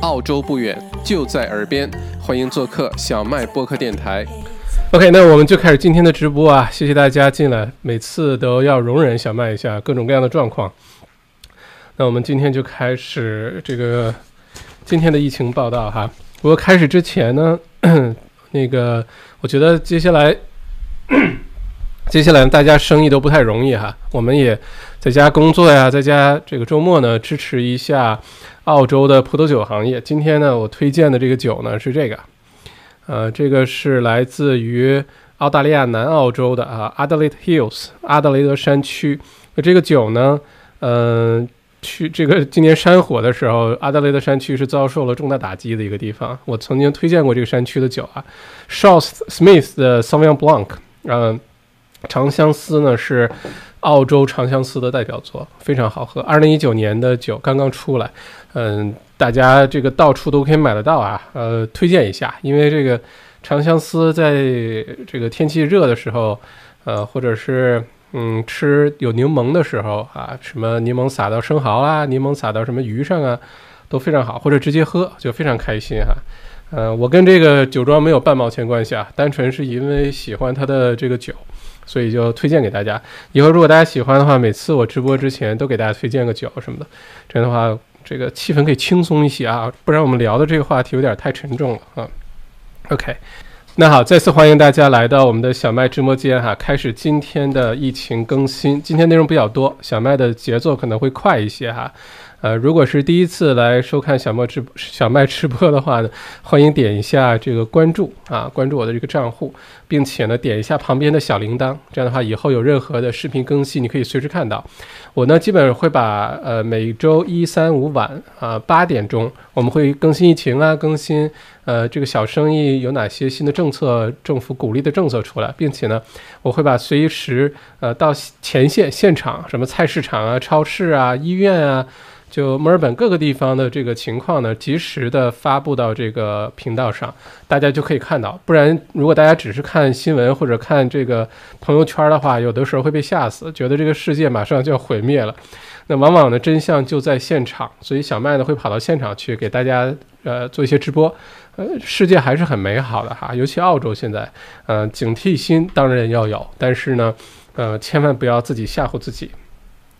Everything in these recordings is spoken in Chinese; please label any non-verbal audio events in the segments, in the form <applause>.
澳洲不远，就在耳边，欢迎做客小麦播客电台。OK，那我们就开始今天的直播啊！谢谢大家进来，每次都要容忍小麦一下各种各样的状况。那我们今天就开始这个今天的疫情报道哈。不过开始之前呢，<clears throat> 那个我觉得接下来 <clears throat> 接下来大家生意都不太容易哈，我们也在家工作呀，在家这个周末呢支持一下澳洲的葡萄酒行业。今天呢，我推荐的这个酒呢是这个，呃，这个是来自于澳大利亚南澳洲的啊，Adelaide Hills 阿德雷德山区。那这个酒呢，嗯。去这个今年山火的时候，阿德雷德山区是遭受了重大打击的一个地方。我曾经推荐过这个山区的酒啊，Shaw Smith 的 Sauvignon Blanc，嗯，长相思呢是澳洲长相思的代表作，非常好喝。二零一九年的酒刚刚出来，嗯，大家这个到处都可以买得到啊，呃，推荐一下，因为这个长相思在这个天气热的时候，呃，或者是。嗯，吃有柠檬的时候啊，什么柠檬撒到生蚝啊，柠檬撒到什么鱼上啊，都非常好，或者直接喝就非常开心哈。呃，我跟这个酒庄没有半毛钱关系啊，单纯是因为喜欢它的这个酒，所以就推荐给大家。以后如果大家喜欢的话，每次我直播之前都给大家推荐个酒什么的，这样的话这个气氛可以轻松一些啊，不然我们聊的这个话题有点太沉重了啊。OK。那好，再次欢迎大家来到我们的小麦直播间哈，开始今天的疫情更新。今天内容比较多，小麦的节奏可能会快一些哈。呃，如果是第一次来收看小麦直小麦直播的话呢，欢迎点一下这个关注啊，关注我的这个账户，并且呢点一下旁边的小铃铛，这样的话以后有任何的视频更新，你可以随时看到。我呢基本会把呃每周一三五晚啊八点钟我们会更新疫情啊，更新呃这个小生意有哪些新的政策，政府鼓励的政策出来，并且呢我会把随时呃到前线现场什么菜市场啊、超市啊、医院啊。就墨尔本各个地方的这个情况呢，及时的发布到这个频道上，大家就可以看到。不然，如果大家只是看新闻或者看这个朋友圈的话，有的时候会被吓死，觉得这个世界马上就要毁灭了。那往往呢，真相就在现场，所以小麦呢会跑到现场去给大家呃做一些直播。呃，世界还是很美好的哈，尤其澳洲现在，呃，警惕心当然要有，但是呢，呃，千万不要自己吓唬自己。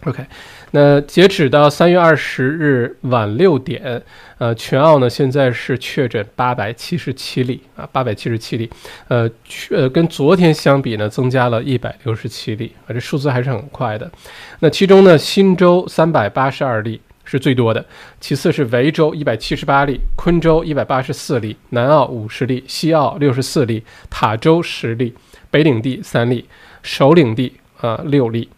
OK，那截止到三月二十日晚六点，呃，全澳呢现在是确诊八百七十七例啊，八百七十七例，呃，呃，跟昨天相比呢，增加了一百六十七例啊，这数字还是很快的。那其中呢，新州三百八十二例是最多的，其次是维州一百七十八例，昆州一百八十四例，南澳五十例，西澳六十四例，塔州十例，北领地三例，首领地啊六例。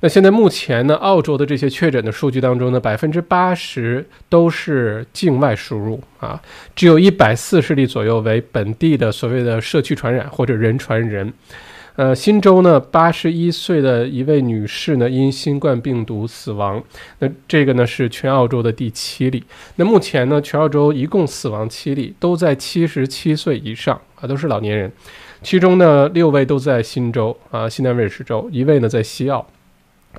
那现在目前呢，澳洲的这些确诊的数据当中呢，百分之八十都是境外输入啊，只有一百四十例左右为本地的所谓的社区传染或者人传人。呃，新州呢，八十一岁的一位女士呢因新冠病毒死亡，那这个呢是全澳洲的第七例。那目前呢，全澳洲一共死亡七例，都在七十七岁以上啊，都是老年人。其中呢，六位都在新州啊，新南威尔士州，一位呢在西澳。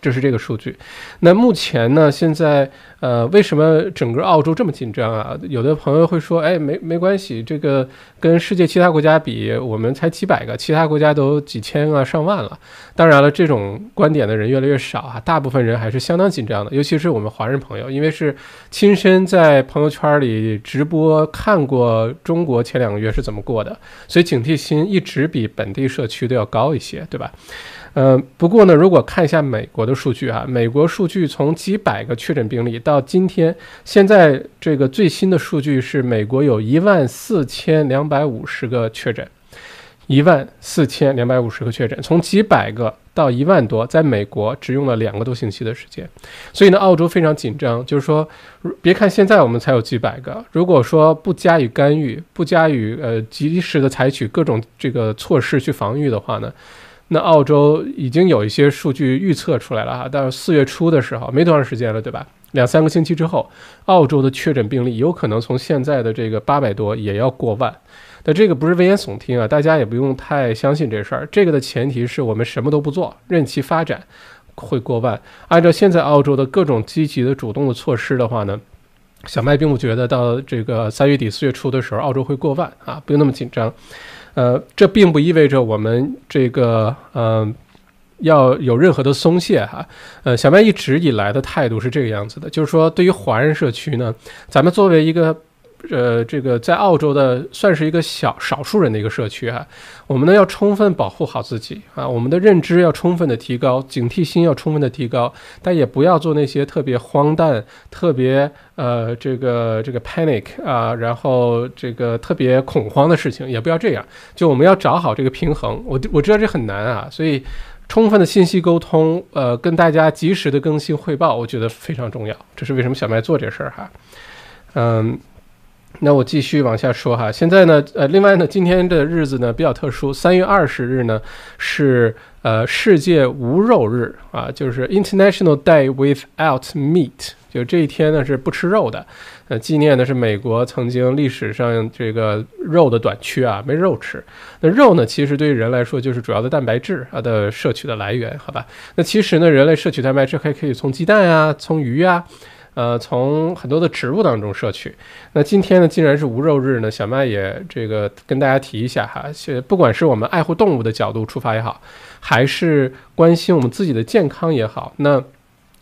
这是这个数据。那目前呢？现在呃，为什么整个澳洲这么紧张啊？有的朋友会说，哎，没没关系，这个跟世界其他国家比，我们才几百个，其他国家都几千啊、上万了。当然了，这种观点的人越来越少啊，大部分人还是相当紧张的，尤其是我们华人朋友，因为是亲身在朋友圈里直播看过中国前两个月是怎么过的，所以警惕心一直比本地社区都要高一些，对吧？呃，不过呢，如果看一下美国的数据啊，美国数据从几百个确诊病例到今天，现在这个最新的数据是美国有一万四千两百五十个确诊，一万四千两百五十个确诊，从几百个到一万多，在美国只用了两个多星期的时间，所以呢，澳洲非常紧张，就是说，别看现在我们才有几百个，如果说不加以干预，不加以呃及时的采取各种这个措施去防御的话呢？那澳洲已经有一些数据预测出来了哈，到四月初的时候，没多长时间了，对吧？两三个星期之后，澳洲的确诊病例有可能从现在的这个八百多也要过万。那这个不是危言耸听啊，大家也不用太相信这事儿。这个的前提是我们什么都不做，任其发展，会过万。按照现在澳洲的各种积极的主动的措施的话呢？小麦并不觉得到这个三月底四月初的时候，澳洲会过万啊，不用那么紧张。呃，这并不意味着我们这个呃要有任何的松懈哈。呃，小麦一直以来的态度是这个样子的，就是说对于华人社区呢，咱们作为一个。呃，这个在澳洲的算是一个小少数人的一个社区啊，我们呢要充分保护好自己啊，我们的认知要充分的提高，警惕心要充分的提高，但也不要做那些特别荒诞、特别呃这个这个 panic 啊，然后这个特别恐慌的事情，也不要这样。就我们要找好这个平衡，我我知道这很难啊，所以充分的信息沟通，呃，跟大家及时的更新汇报，我觉得非常重要。这是为什么小麦做这事儿哈，嗯。那我继续往下说哈，现在呢，呃，另外呢，今天的日子呢比较特殊，三月二十日呢是呃世界无肉日啊，就是 International Day Without Meat，就这一天呢是不吃肉的，呃，纪念的是美国曾经历史上这个肉的短缺啊，没肉吃。那肉呢，其实对于人来说就是主要的蛋白质啊的摄取的来源，好吧？那其实呢，人类摄取蛋白质还可以从鸡蛋啊，从鱼啊。呃，从很多的植物当中摄取。那今天呢，既然是无肉日呢，小麦也这个跟大家提一下哈，是不管是我们爱护动物的角度出发也好，还是关心我们自己的健康也好，那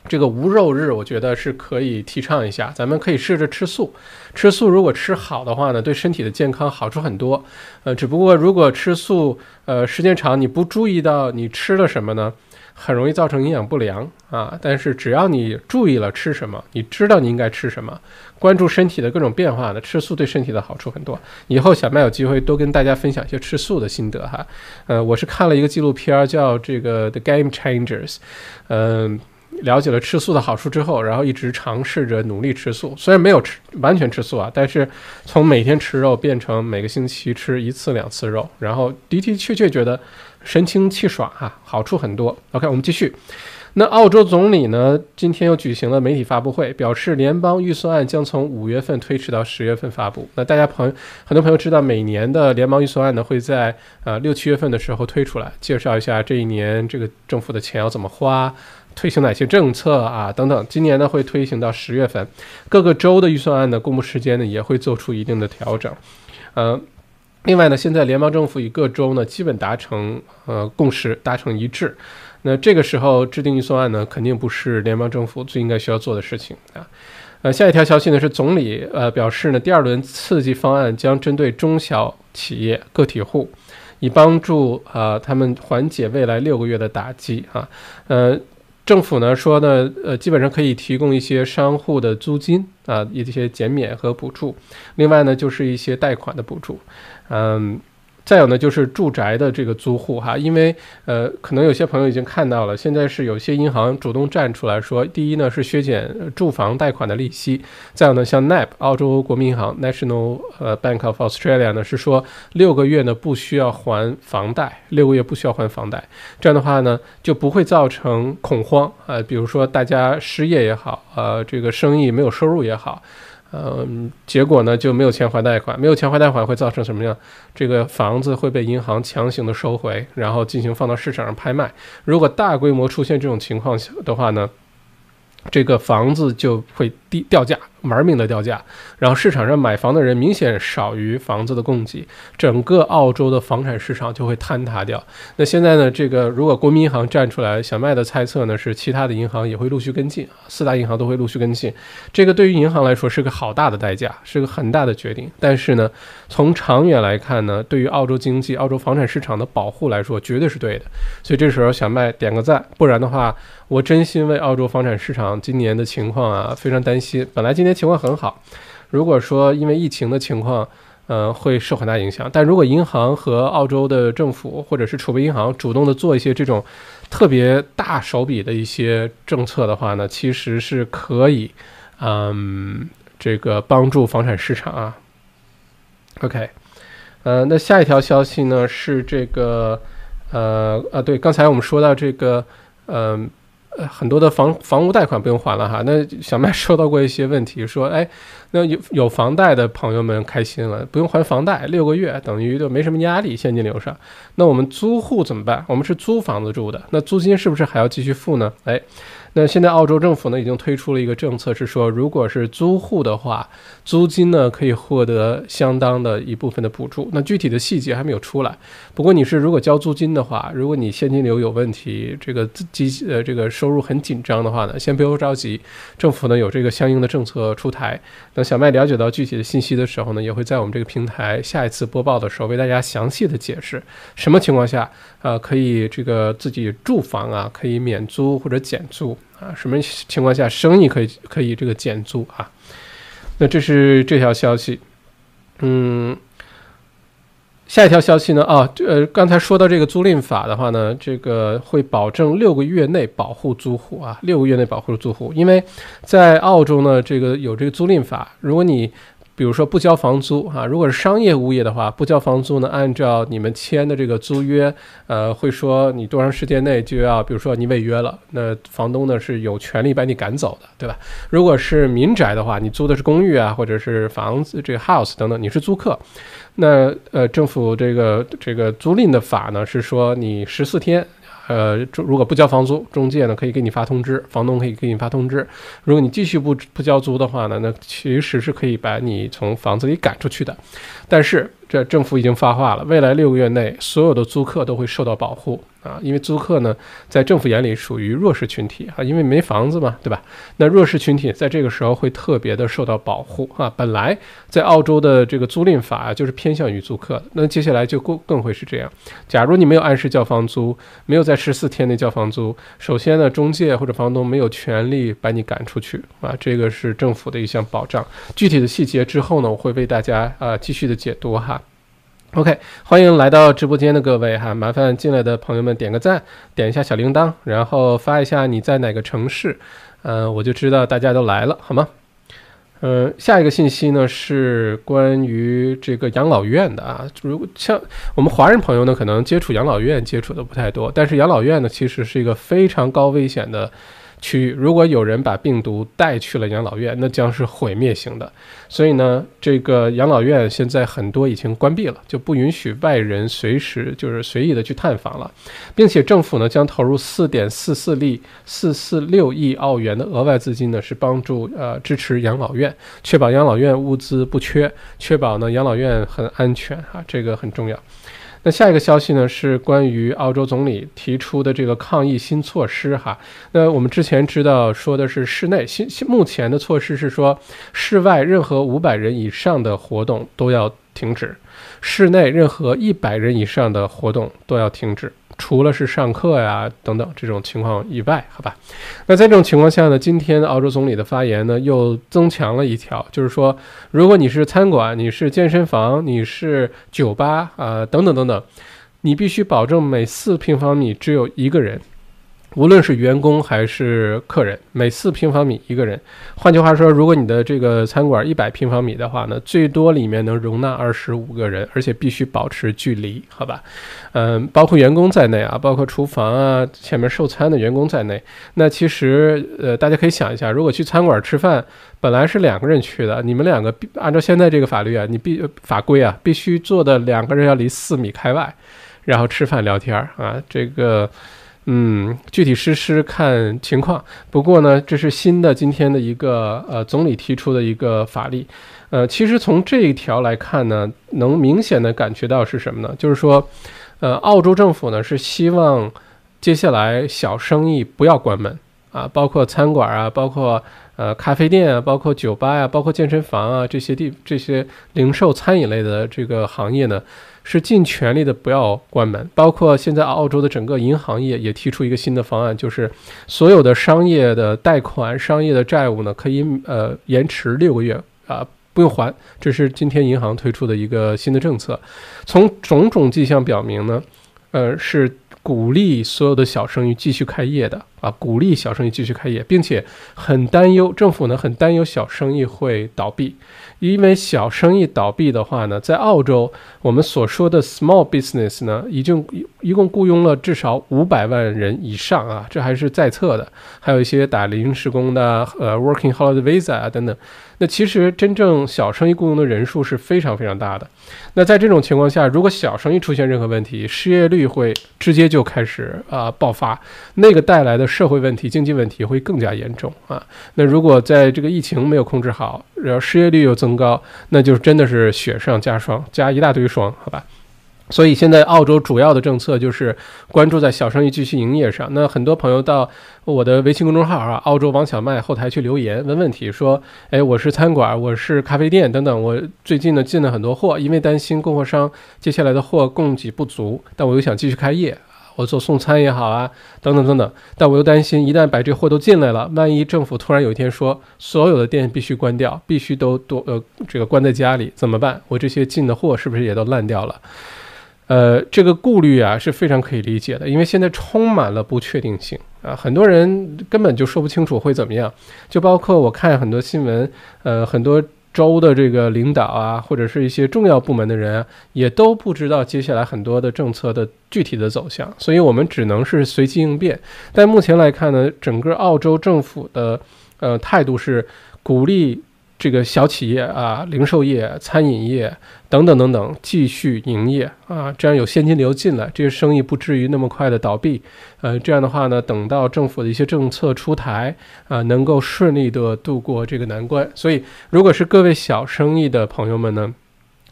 这个无肉日，我觉得是可以提倡一下。咱们可以试着吃素，吃素如果吃好的话呢，对身体的健康好处很多。呃，只不过如果吃素，呃，时间长你不注意到你吃了什么呢？很容易造成营养不良啊！但是只要你注意了吃什么，你知道你应该吃什么，关注身体的各种变化呢，吃素对身体的好处很多。以后小麦有机会多跟大家分享一些吃素的心得哈。呃，我是看了一个纪录片叫这个《The Game Changers》，嗯，了解了吃素的好处之后，然后一直尝试着努力吃素。虽然没有吃完全吃素啊，但是从每天吃肉变成每个星期吃一次两次肉，然后的的确确觉得。神清气爽哈，好处很多。OK，我们继续。那澳洲总理呢，今天又举行了媒体发布会，表示联邦预算案将从五月份推迟到十月份发布。那大家朋友，很多朋友知道，每年的联邦预算案呢会在呃六七月份的时候推出来，介绍一下这一年这个政府的钱要怎么花，推行哪些政策啊等等。今年呢会推行到十月份，各个州的预算案的公布时间呢也会做出一定的调整，呃。另外呢，现在联邦政府与各州呢基本达成呃共识，达成一致。那这个时候制定预算案呢，肯定不是联邦政府最应该需要做的事情啊。呃，下一条消息呢是总理呃表示呢，第二轮刺激方案将针对中小企业、个体户，以帮助啊他们缓解未来六个月的打击啊。呃，政府呢说呢，呃，基本上可以提供一些商户的租金啊一些减免和补助，另外呢就是一些贷款的补助。嗯。再有呢，就是住宅的这个租户哈，因为呃，可能有些朋友已经看到了，现在是有些银行主动站出来说，第一呢是削减住房贷款的利息，再有呢，像 NAB 澳洲国民银行 National 呃 Bank of Australia 呢是说六个月呢不需要还房贷，六个月不需要还房贷，这样的话呢就不会造成恐慌啊，比如说大家失业也好，呃，这个生意没有收入也好。嗯，结果呢就没有钱还贷款，没有钱还贷款会造成什么样？这个房子会被银行强行的收回，然后进行放到市场上拍卖。如果大规模出现这种情况下的话呢，这个房子就会低掉价。玩命的掉价，然后市场上买房的人明显少于房子的供给，整个澳洲的房产市场就会坍塌掉。那现在呢，这个如果国民银行站出来小麦的猜测呢，是其他的银行也会陆续跟进，四大银行都会陆续跟进。这个对于银行来说是个好大的代价，是个很大的决定。但是呢，从长远来看呢，对于澳洲经济、澳洲房产市场的保护来说，绝对是对的。所以这时候小麦点个赞，不然的话，我真心为澳洲房产市场今年的情况啊非常担心。本来今年。情况很好，如果说因为疫情的情况，呃，会受很大影响。但如果银行和澳洲的政府或者是储备银行主动的做一些这种特别大手笔的一些政策的话呢，其实是可以，嗯，这个帮助房产市场啊。OK，呃，那下一条消息呢是这个，呃，啊，对，刚才我们说到这个，嗯。呃很多的房房屋贷款不用还了哈。那小麦收到过一些问题，说，哎，那有有房贷的朋友们开心了，不用还房贷，六个月等于就没什么压力，现金流上。那我们租户怎么办？我们是租房子住的，那租金是不是还要继续付呢？哎。那现在澳洲政府呢已经推出了一个政策，是说如果是租户的话，租金呢可以获得相当的一部分的补助。那具体的细节还没有出来。不过你是如果交租金的话，如果你现金流有问题，这个资金呃这个收入很紧张的话呢，先不用着急，政府呢有这个相应的政策出台。等小麦了解到具体的信息的时候呢，也会在我们这个平台下一次播报的时候为大家详细的解释什么情况下呃可以这个自己住房啊可以免租或者减租。啊，什么情况下生意可以可以这个减租啊？那这是这条消息。嗯，下一条消息呢？啊，呃，刚才说到这个租赁法的话呢，这个会保证六个月内保护租户啊，六个月内保护租户，因为在澳洲呢，这个有这个租赁法，如果你比如说不交房租啊，如果是商业物业的话，不交房租呢，按照你们签的这个租约，呃，会说你多长时间内就要，比如说你违约了，那房东呢是有权利把你赶走的，对吧？如果是民宅的话，你租的是公寓啊，或者是房子这个 house 等等，你是租客，那呃，政府这个这个租赁的法呢是说你十四天。呃，如果不交房租，中介呢可以给你发通知，房东可以给你发通知。如果你继续不不交租的话呢，那其实是可以把你从房子里赶出去的。但是这政府已经发话了，未来六个月内，所有的租客都会受到保护。啊，因为租客呢，在政府眼里属于弱势群体啊，因为没房子嘛，对吧？那弱势群体在这个时候会特别的受到保护啊。本来在澳洲的这个租赁法，就是偏向于租客的，那接下来就更更会是这样。假如你没有按时交房租，没有在十四天内交房租，首先呢，中介或者房东没有权利把你赶出去啊，这个是政府的一项保障。具体的细节之后呢，我会为大家啊继续的解读哈。OK，欢迎来到直播间的各位哈，麻烦进来的朋友们点个赞，点一下小铃铛，然后发一下你在哪个城市，嗯，我就知道大家都来了，好吗？嗯，下一个信息呢是关于这个养老院的啊，如果像我们华人朋友呢，可能接触养老院接触的不太多，但是养老院呢，其实是一个非常高危险的。区域，如果有人把病毒带去了养老院，那将是毁灭性的。所以呢，这个养老院现在很多已经关闭了，就不允许外人随时就是随意的去探访了，并且政府呢将投入四点四四亿四四六亿澳元的额外资金呢，是帮助呃支持养老院，确保养老院物资不缺，确保呢养老院很安全啊，这个很重要。那下一个消息呢，是关于澳洲总理提出的这个抗疫新措施哈。那我们之前知道说的是室内，新目前的措施是说，室外任何五百人以上的活动都要停止，室内任何一百人以上的活动都要停止。除了是上课呀等等这种情况以外，好吧。那在这种情况下呢，今天澳洲总理的发言呢又增强了一条，就是说，如果你是餐馆、你是健身房、你是酒吧啊等等等等，你必须保证每四平方米只有一个人。无论是员工还是客人，每四平方米一个人。换句话说，如果你的这个餐馆一百平方米的话呢，最多里面能容纳二十五个人，而且必须保持距离，好吧？嗯，包括员工在内啊，包括厨房啊，前面售餐的员工在内。那其实，呃，大家可以想一下，如果去餐馆吃饭，本来是两个人去的，你们两个按照现在这个法律啊，你必法规啊，必须坐的两个人要离四米开外，然后吃饭聊天啊，这个。嗯，具体实施看情况。不过呢，这是新的今天的一个呃总理提出的一个法律。呃，其实从这一条来看呢，能明显的感觉到是什么呢？就是说，呃，澳洲政府呢是希望接下来小生意不要关门啊，包括餐馆啊，包括呃咖啡店啊，包括酒吧呀，包括健身房啊这些地这些零售餐饮类的这个行业呢。是尽全力的不要关门，包括现在澳洲的整个银行业也提出一个新的方案，就是所有的商业的贷款、商业的债务呢，可以呃延迟六个月啊，不用还。这是今天银行推出的一个新的政策。从种种迹象表明呢，呃，是鼓励所有的小生意继续开业的啊，鼓励小生意继续开业，并且很担忧政府呢很担忧小生意会倒闭。因为小生意倒闭的话呢，在澳洲，我们所说的 small business 呢，已经一共雇佣了至少五百万人以上啊，这还是在册的，还有一些打临时工的，呃，working holiday visa 啊等等。那其实真正小生意雇佣的人数是非常非常大的。那在这种情况下，如果小生意出现任何问题，失业率会直接就开始啊爆发，那个带来的社会问题、经济问题会更加严重啊。那如果在这个疫情没有控制好，然后失业率又增高，那就真的是雪上加霜，加一大堆霜，好吧？所以现在澳洲主要的政策就是关注在小生意继续营业上。那很多朋友到我的微信公众号啊，澳洲王小麦后台去留言问问题，说：“哎，我是餐馆，我是咖啡店等等，我最近呢进了很多货，因为担心供货商接下来的货供给不足，但我又想继续开业，我做送餐也好啊，等等等等。但我又担心，一旦把这货都进来了，万一政府突然有一天说所有的店必须关掉，必须都都呃这个关在家里怎么办？我这些进的货是不是也都烂掉了？”呃，这个顾虑啊是非常可以理解的，因为现在充满了不确定性啊，很多人根本就说不清楚会怎么样。就包括我看很多新闻，呃，很多州的这个领导啊，或者是一些重要部门的人，也都不知道接下来很多的政策的具体的走向，所以我们只能是随机应变。但目前来看呢，整个澳洲政府的呃态度是鼓励。这个小企业啊，零售业、餐饮业等等等等，继续营业啊，这样有现金流进来，这些生意不至于那么快的倒闭。呃，这样的话呢，等到政府的一些政策出台啊，能够顺利的度过这个难关。所以，如果是各位小生意的朋友们呢，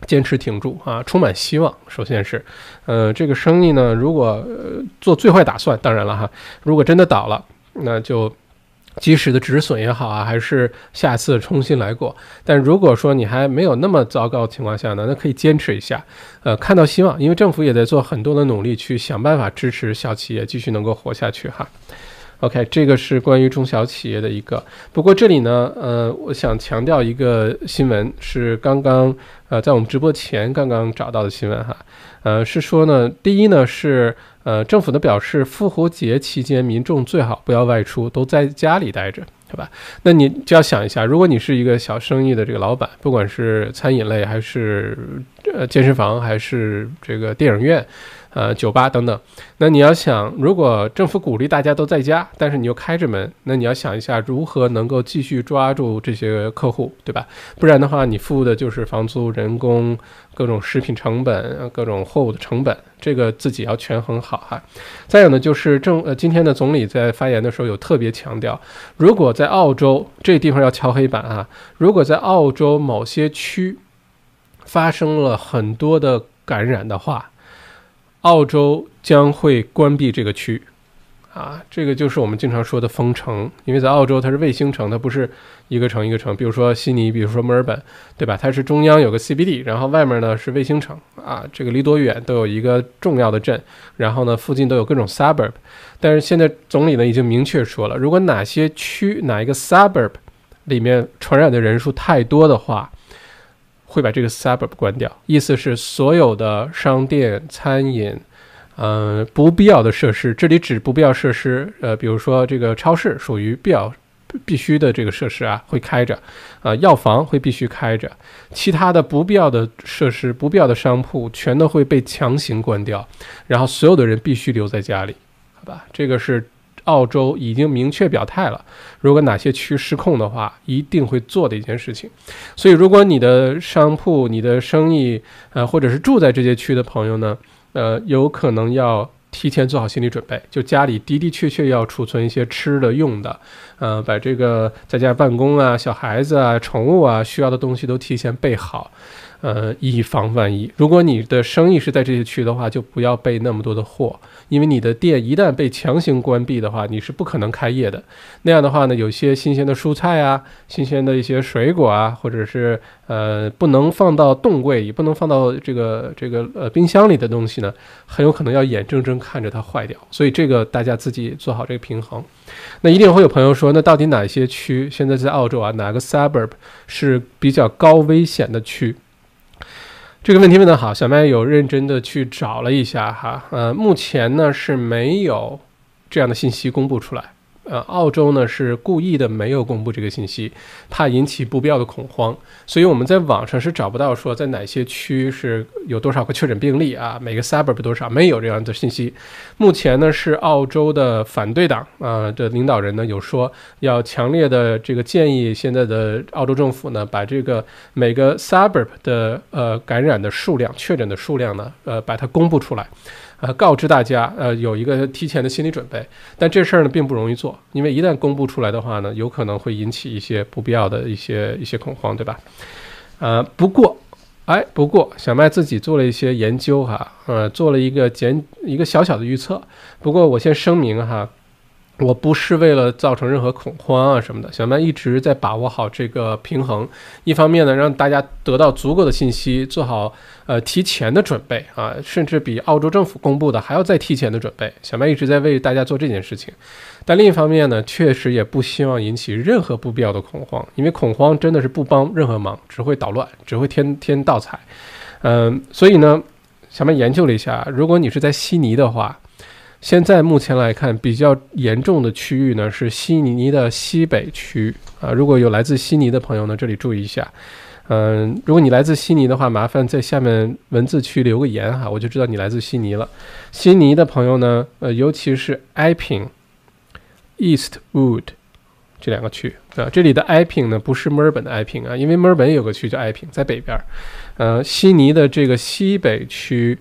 坚持挺住啊，充满希望。首先是，呃，这个生意呢，如果做最坏打算，当然了哈，如果真的倒了，那就。及时的止损也好啊，还是下次重新来过。但如果说你还没有那么糟糕的情况下呢，那可以坚持一下，呃，看到希望，因为政府也在做很多的努力去想办法支持小企业继续能够活下去哈。OK，这个是关于中小企业的一个。不过这里呢，呃，我想强调一个新闻，是刚刚呃在我们直播前刚刚找到的新闻哈，呃，是说呢，第一呢是。呃，政府呢表示，复活节期间民众最好不要外出，都在家里待着，对吧？那你就要想一下，如果你是一个小生意的这个老板，不管是餐饮类，还是呃健身房，还是这个电影院。呃，酒吧等等，那你要想，如果政府鼓励大家都在家，但是你又开着门，那你要想一下如何能够继续抓住这些客户，对吧？不然的话，你付的就是房租、人工、各种食品成本、各种货物的成本，这个自己要权衡好哈。再有呢，就是政呃，今天的总理在发言的时候有特别强调，如果在澳洲这地方要敲黑板啊，如果在澳洲某些区发生了很多的感染的话。澳洲将会关闭这个区，啊，这个就是我们经常说的封城，因为在澳洲它是卫星城，它不是一个城一个城，比如说悉尼，比如说墨尔本，对吧？它是中央有个 CBD，然后外面呢是卫星城，啊，这个离多远都有一个重要的镇，然后呢附近都有各种 suburb，但是现在总理呢已经明确说了，如果哪些区哪一个 suburb 里面传染的人数太多的话。会把这个 suburb 关掉，意思是所有的商店、餐饮，嗯，不必要的设施，这里指不必要设施，呃，比如说这个超市属于必要、必须的这个设施啊，会开着，啊，药房会必须开着，其他的不必要的设施、不必要的商铺全都会被强行关掉，然后所有的人必须留在家里，好吧？这个是。澳洲已经明确表态了，如果哪些区失控的话，一定会做的一件事情。所以，如果你的商铺、你的生意，呃，或者是住在这些区的朋友呢，呃，有可能要提前做好心理准备，就家里的的确确要储存一些吃的、用的，呃，把这个在家办公啊、小孩子啊、宠物啊需要的东西都提前备好。呃，以防万一。如果你的生意是在这些区的话，就不要备那么多的货，因为你的店一旦被强行关闭的话，你是不可能开业的。那样的话呢，有些新鲜的蔬菜啊，新鲜的一些水果啊，或者是呃不能放到冻柜，也不能放到这个这个呃冰箱里的东西呢，很有可能要眼睁睁看着它坏掉。所以这个大家自己做好这个平衡。那一定会有朋友说，那到底哪些区现在在澳洲啊，哪个 suburb 是比较高危险的区？这个问题问得好，小麦有认真的去找了一下哈，呃，目前呢是没有这样的信息公布出来。呃，澳洲呢是故意的没有公布这个信息，怕引起不必要的恐慌，所以我们在网上是找不到说在哪些区是有多少个确诊病例啊，每个 suburb 多少，没有这样的信息。目前呢是澳洲的反对党啊的领导人呢有说要强烈的这个建议现在的澳洲政府呢把这个每个 suburb 的呃感染的数量、确诊的数量呢呃把它公布出来。呃，告知大家，呃，有一个提前的心理准备。但这事儿呢，并不容易做，因为一旦公布出来的话呢，有可能会引起一些不必要的一些一些恐慌，对吧？呃，不过，哎，不过小麦自己做了一些研究哈，呃，做了一个简一个小小的预测。不过我先声明哈。我不是为了造成任何恐慌啊什么的，小麦一直在把握好这个平衡。一方面呢，让大家得到足够的信息，做好呃提前的准备啊，甚至比澳洲政府公布的还要再提前的准备。小麦一直在为大家做这件事情。但另一方面呢，确实也不希望引起任何不必要的恐慌，因为恐慌真的是不帮任何忙，只会捣乱，只会添添倒彩。嗯，所以呢，小麦研究了一下，如果你是在悉尼的话。现在目前来看，比较严重的区域呢是悉尼的西北区啊。如果有来自悉尼的朋友呢，这里注意一下。嗯，如果你来自悉尼的话，麻烦在下面文字区留个言哈，我就知道你来自悉尼了。悉尼的朋友呢，呃，尤其是 Iping、Eastwood 这两个区啊。这里的 Iping 呢，不是墨尔本的 Iping 啊，因为墨尔本有个区叫 Iping，在北边。呃，悉尼的这个西北区。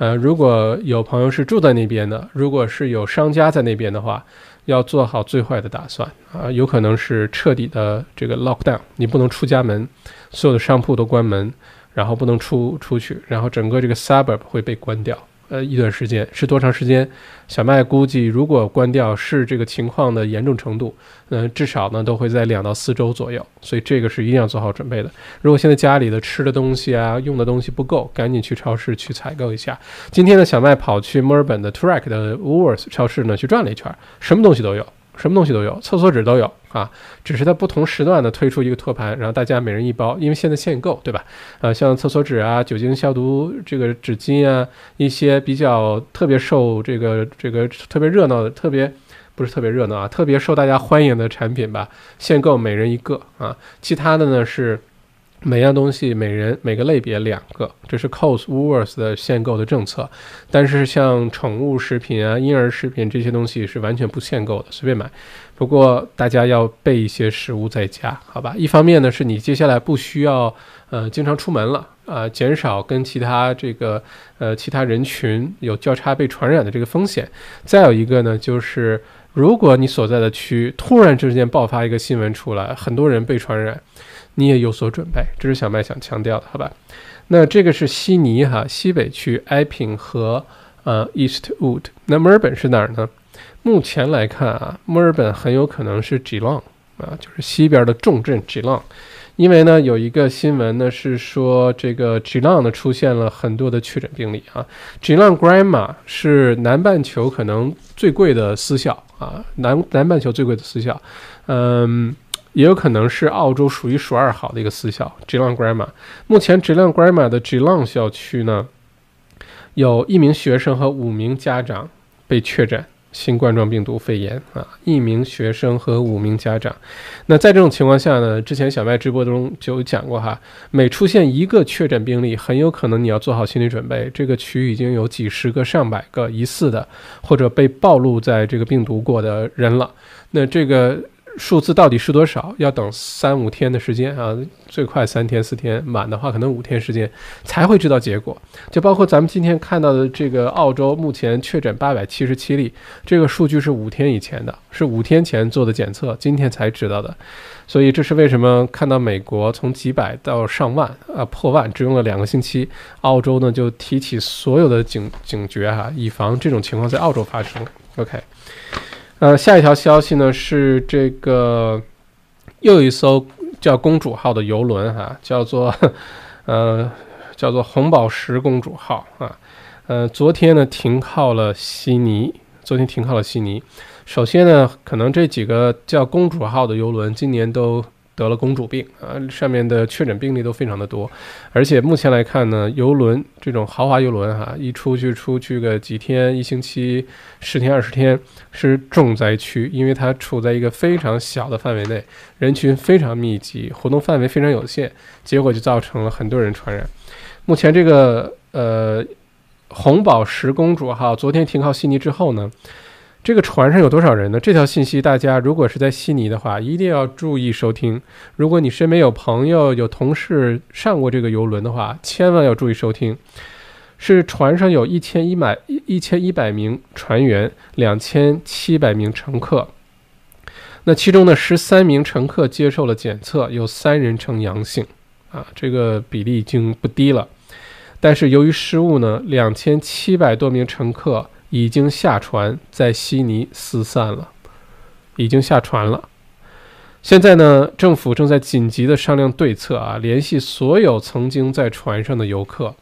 呃，如果有朋友是住在那边的，如果是有商家在那边的话，要做好最坏的打算啊，有可能是彻底的这个 lockdown，你不能出家门，所有的商铺都关门，然后不能出出去，然后整个这个 suburb 会被关掉。呃，一段时间是多长时间？小麦估计，如果关掉是这个情况的严重程度，嗯，至少呢都会在两到四周左右。所以这个是一定要做好准备的。如果现在家里的吃的东西啊、用的东西不够，赶紧去超市去采购一下。今天呢，小麦跑去墨尔本的 Turek 的 w o o l s 超市呢去转了一圈，什么东西都有。什么东西都有，厕所纸都有啊，只是在不同时段的推出一个托盘，然后大家每人一包，因为现在限购，对吧？呃，像厕所纸啊、酒精消毒这个纸巾啊，一些比较特别受这个这个特别热闹的、特别不是特别热闹啊，特别受大家欢迎的产品吧，限购每人一个啊，其他的呢是。每样东西每人每个类别两个，这是 Coles Woolworths 的限购的政策。但是像宠物食品啊、婴儿食品这些东西是完全不限购的，随便买。不过大家要备一些食物在家，好吧？一方面呢，是你接下来不需要呃经常出门了啊，减少跟其他这个呃其他人群有交叉被传染的这个风险。再有一个呢，就是如果你所在的区突然之间爆发一个新闻出来，很多人被传染。你也有所准备，这是小麦想强调的，好吧？那这个是悉尼哈西北区埃平和呃 Eastwood，那墨尔本是哪儿呢？目前来看啊，墨尔本很有可能是 Geelong 啊，就是西边的重镇 Geelong，因为呢有一个新闻呢是说这个 Geelong 呢出现了很多的确诊病例啊，Geelong Grammar 是南半球可能最贵的私校啊，南南半球最贵的私校，嗯。也有可能是澳洲数一数二好的一个私校 g e l o n g Grammar。目前 g e l o n g Grammar 的 Geelong 校区呢，有一名学生和五名家长被确诊新冠状病毒肺炎啊，一名学生和五名家长。那在这种情况下呢，之前小麦直播中就有讲过哈，每出现一个确诊病例，很有可能你要做好心理准备，这个区域已经有几十个、上百个疑似的或者被暴露在这个病毒过的人了。那这个。数字到底是多少？要等三五天的时间啊，最快三天四天，满的话可能五天时间才会知道结果。就包括咱们今天看到的这个澳洲目前确诊八百七十七例，这个数据是五天以前的，是五天前做的检测，今天才知道的。所以这是为什么看到美国从几百到上万啊破万只用了两个星期，澳洲呢就提起所有的警警觉哈，以防这种情况在澳洲发生。OK。呃，下一条消息呢是这个又一艘叫“公主号”的游轮哈，叫做 <laughs> 呃叫做“红宝石公主号”啊，呃，昨天呢停靠了悉尼，昨天停靠了悉尼。首先呢，可能这几个叫“公主号”的游轮今年都。得了公主病啊，上面的确诊病例都非常的多，而且目前来看呢，游轮这种豪华游轮哈，一出去出去个几天、一星期、十天、二十天是重灾区，因为它处在一个非常小的范围内，人群非常密集，活动范围非常有限，结果就造成了很多人传染。目前这个呃红宝石公主号昨天停靠悉尼之后呢？这个船上有多少人呢？这条信息大家如果是在悉尼的话，一定要注意收听。如果你身边有朋友、有同事上过这个游轮的话，千万要注意收听。是船上有一千一百一千一百名船员，两千七百名乘客。那其中呢，十三名乘客接受了检测，有三人呈阳性，啊，这个比例已经不低了。但是由于失误呢，两千七百多名乘客已经下船，在悉尼四散了，已经下船了。现在呢，政府正在紧急的商量对策啊，联系所有曾经在船上的游客。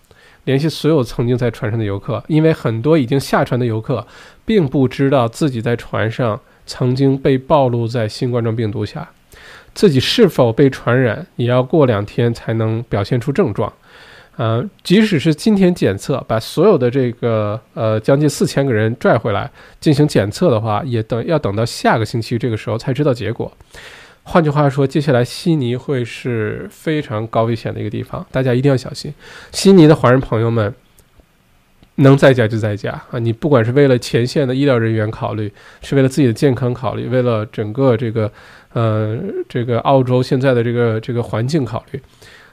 联系所有曾经在船上的游客，因为很多已经下船的游客并不知道自己在船上曾经被暴露在新冠状病毒下，自己是否被传染也要过两天才能表现出症状。呃，即使是今天检测，把所有的这个呃将近四千个人拽回来进行检测的话，也等要等到下个星期这个时候才知道结果。换句话说，接下来悉尼会是非常高危险的一个地方，大家一定要小心。悉尼的华人朋友们，能在家就在家啊！你不管是为了前线的医疗人员考虑，是为了自己的健康考虑，为了整个这个呃这个澳洲现在的这个这个环境考虑，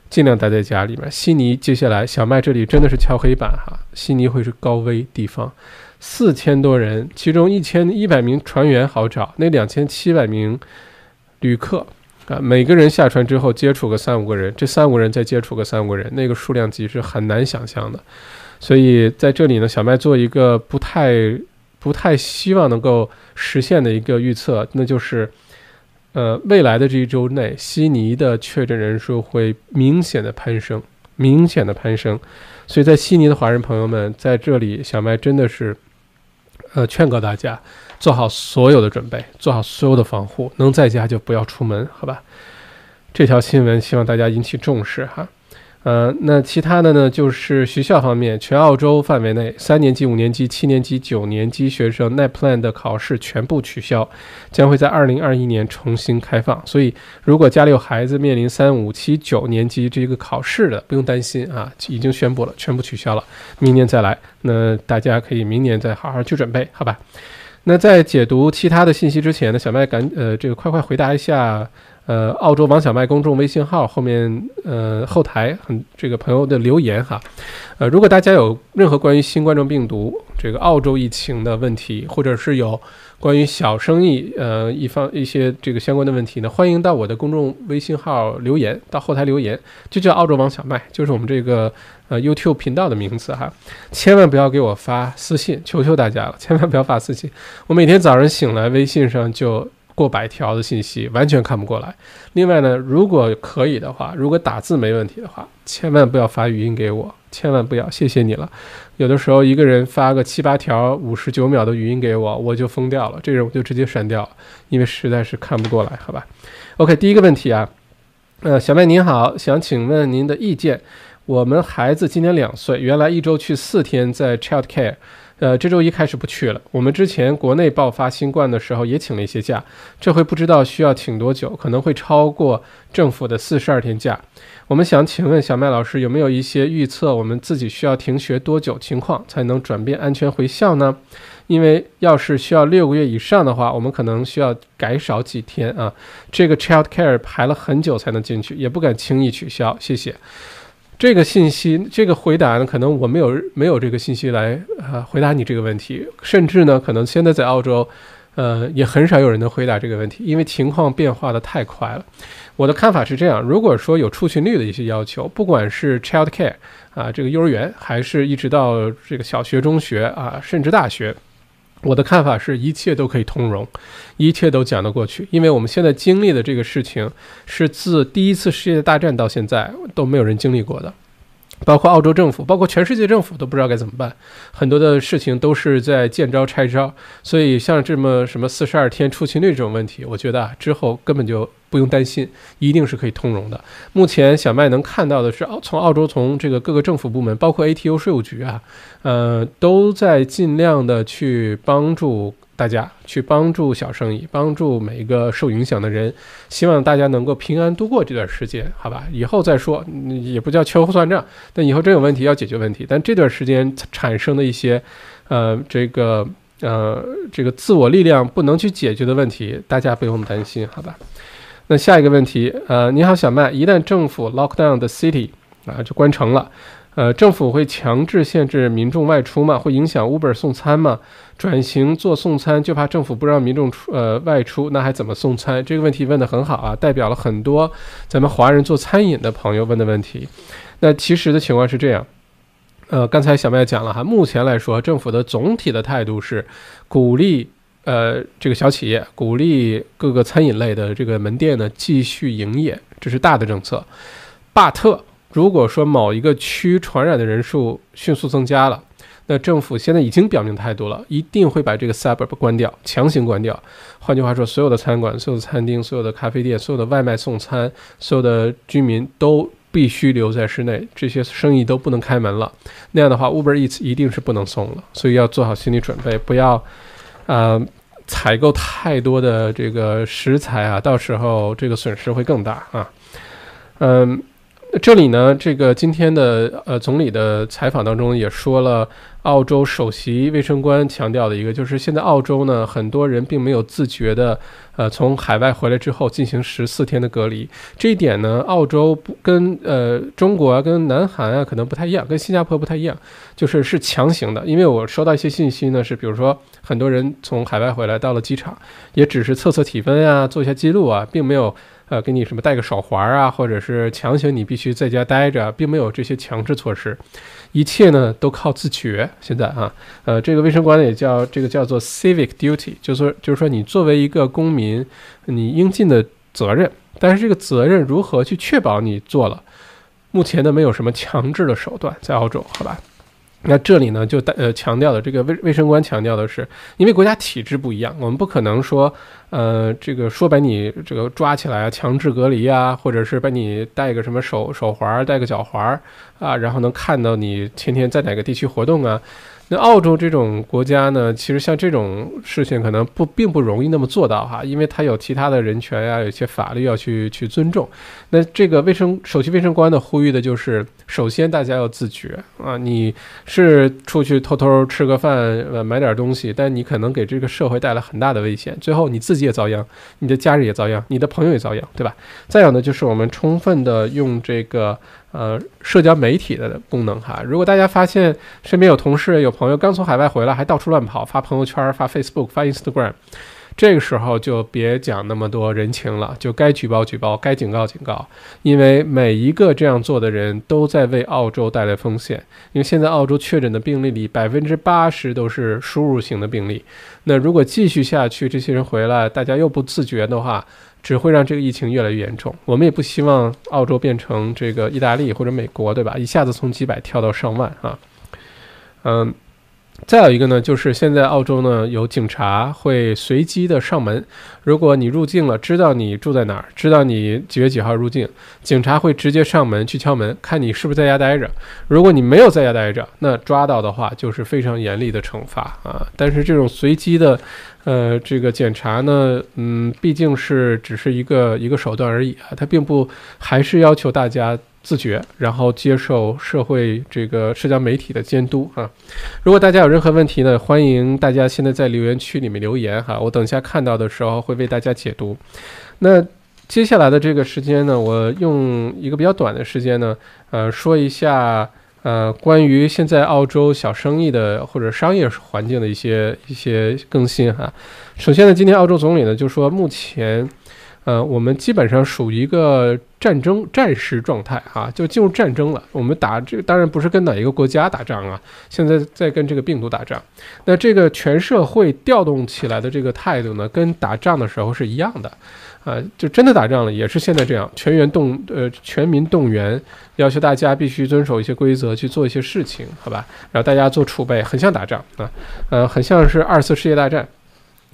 尽量待在家里面。悉尼接下来小麦这里真的是敲黑板哈，悉尼会是高危地方，四千多人，其中一千一百名船员好找，那两千七百名。旅客啊，每个人下船之后接触个三五个人，这三五人再接触个三五个人，那个数量级是很难想象的。所以在这里呢，小麦做一个不太不太希望能够实现的一个预测，那就是呃，未来的这一周内，悉尼的确诊人数会明显的攀升，明显的攀升。所以在悉尼的华人朋友们，在这里，小麦真的是呃劝告大家。做好所有的准备，做好所有的防护，能在家就不要出门，好吧？这条新闻希望大家引起重视哈。呃，那其他的呢，就是学校方面，全澳洲范围内三年级、五年级、七年级、九年级学生 NAPLAN 的考试全部取消，将会在二零二一年重新开放。所以，如果家里有孩子面临三、五、七、九年级这个考试的，不用担心啊，已经宣布了，全部取消了，明年再来。那大家可以明年再好好去准备，好吧？那在解读其他的信息之前呢，小麦赶呃这个快快回答一下呃澳洲王小麦公众微信号后面呃后台很这个朋友的留言哈，呃如果大家有任何关于新冠状病毒这个澳洲疫情的问题，或者是有。关于小生意，呃，一方一些这个相关的问题呢，欢迎到我的公众微信号留言，到后台留言，就叫澳洲王小麦，就是我们这个呃 YouTube 频道的名字哈，千万不要给我发私信，求求大家了，千万不要发私信，我每天早上醒来，微信上就。过百条的信息完全看不过来。另外呢，如果可以的话，如果打字没问题的话，千万不要发语音给我，千万不要，谢谢你了。有的时候一个人发个七八条五十九秒的语音给我，我就疯掉了，这种我就直接删掉，因为实在是看不过来，好吧？OK，第一个问题啊，呃，小麦您好，想请问您的意见。我们孩子今年两岁，原来一周去四天在 Child Care。呃，这周一开始不去了。我们之前国内爆发新冠的时候也请了一些假，这回不知道需要请多久，可能会超过政府的四十二天假。我们想请问小麦老师，有没有一些预测，我们自己需要停学多久情况才能转变安全回校呢？因为要是需要六个月以上的话，我们可能需要改少几天啊。这个 Child Care 排了很久才能进去，也不敢轻易取消。谢谢。这个信息，这个回答呢，可能我没有没有这个信息来啊回答你这个问题，甚至呢，可能现在在澳洲，呃，也很少有人能回答这个问题，因为情况变化的太快了。我的看法是这样：如果说有出勤率的一些要求，不管是 child care 啊，这个幼儿园，还是一直到这个小学、中学啊，甚至大学。我的看法是一切都可以通融，一切都讲得过去，因为我们现在经历的这个事情是自第一次世界大战到现在都没有人经历过的。包括澳洲政府，包括全世界政府都不知道该怎么办，很多的事情都是在见招拆招。所以像这么什么四十二天出勤率这种问题，我觉得啊之后根本就不用担心，一定是可以通融的。目前小麦能看到的是，从澳洲从这个各个政府部门，包括 ATO 税务局啊，呃，都在尽量的去帮助。大家去帮助小生意，帮助每一个受影响的人，希望大家能够平安度过这段时间，好吧？以后再说，也不叫秋后算账。但以后真有问题要解决问题，但这段时间产生的一些，呃，这个呃，这个自我力量不能去解决的问题，大家不用担心，好吧？那下一个问题，呃，你好，小麦，一旦政府 lock down the city 啊，就关城了。呃，政府会强制限制民众外出吗？会影响 Uber 送餐吗？转型做送餐就怕政府不让民众出呃外出，那还怎么送餐？这个问题问得很好啊，代表了很多咱们华人做餐饮的朋友问的问题。那其实的情况是这样，呃，刚才小麦讲了哈，目前来说，政府的总体的态度是鼓励呃这个小企业，鼓励各个餐饮类的这个门店呢继续营业，这是大的政策。巴特。如果说某一个区传染的人数迅速增加了，那政府现在已经表明态度了，一定会把这个 suburb 关掉，强行关掉。换句话说，所有的餐馆、所有的餐厅、所有的咖啡店、所有的外卖送餐、所有的居民都必须留在室内，这些生意都不能开门了。那样的话，Uber Eats 一定是不能送了，所以要做好心理准备，不要，呃，采购太多的这个食材啊，到时候这个损失会更大啊，嗯。这里呢，这个今天的呃总理的采访当中也说了，澳洲首席卫生官强调的一个就是，现在澳洲呢很多人并没有自觉的呃从海外回来之后进行十四天的隔离，这一点呢，澳洲不跟呃中国啊跟南韩啊可能不太一样，跟新加坡不太一样，就是是强行的，因为我收到一些信息呢，是比如说很多人从海外回来到了机场，也只是测测体温啊，做一下记录啊，并没有。呃，给你什么戴个手环啊，或者是强行你必须在家待着，并没有这些强制措施，一切呢都靠自觉。现在啊，呃，这个卫生官也叫这个叫做 civic duty，就是说就是说你作为一个公民，你应尽的责任。但是这个责任如何去确保你做了？目前呢，没有什么强制的手段在澳洲，好吧？那这里呢，就带呃强调的这个卫卫生官强调的是，因为国家体制不一样，我们不可能说，呃，这个说把你这个抓起来啊，强制隔离啊，或者是把你戴个什么手手环、戴个脚环啊，然后能看到你天天在哪个地区活动啊。那澳洲这种国家呢，其实像这种事情可能不并不容易那么做到哈，因为它有其他的人权呀，有些法律要去去尊重。那这个卫生首席卫生官的呼吁的就是，首先大家要自觉啊，你是出去偷偷吃个饭，呃，买点东西，但你可能给这个社会带来很大的危险，最后你自己也遭殃，你的家人也遭殃，你的朋友也遭殃，对吧？再有呢，就是我们充分的用这个。呃，社交媒体的功能哈，如果大家发现身边有同事、有朋友刚从海外回来，还到处乱跑，发朋友圈、发 Facebook、发 Instagram，这个时候就别讲那么多人情了，就该举报举报，该警告警告，因为每一个这样做的人都在为澳洲带来风险。因为现在澳洲确诊的病例里，百分之八十都是输入型的病例，那如果继续下去，这些人回来，大家又不自觉的话。只会让这个疫情越来越严重。我们也不希望澳洲变成这个意大利或者美国，对吧？一下子从几百跳到上万啊。嗯，再有一个呢，就是现在澳洲呢有警察会随机的上门。如果你入境了，知道你住在哪儿，知道你几月几号入境，警察会直接上门去敲门，看你是不是在家待着。如果你没有在家待着，那抓到的话就是非常严厉的惩罚啊。但是这种随机的。呃，这个检查呢，嗯，毕竟是只是一个一个手段而已啊，它并不还是要求大家自觉，然后接受社会这个社交媒体的监督啊。如果大家有任何问题呢，欢迎大家现在在留言区里面留言哈，我等一下看到的时候会为大家解读。那接下来的这个时间呢，我用一个比较短的时间呢，呃，说一下。呃，关于现在澳洲小生意的或者商业环境的一些一些更新哈。首先呢，今天澳洲总理呢就说，目前，呃，我们基本上属于一个战争战时状态啊，就进入战争了。我们打这当然不是跟哪一个国家打仗啊，现在在跟这个病毒打仗。那这个全社会调动起来的这个态度呢，跟打仗的时候是一样的。啊，就真的打仗了，也是现在这样，全员动，呃，全民动员，要求大家必须遵守一些规则，去做一些事情，好吧？然后大家做储备，很像打仗啊，呃，很像是二次世界大战。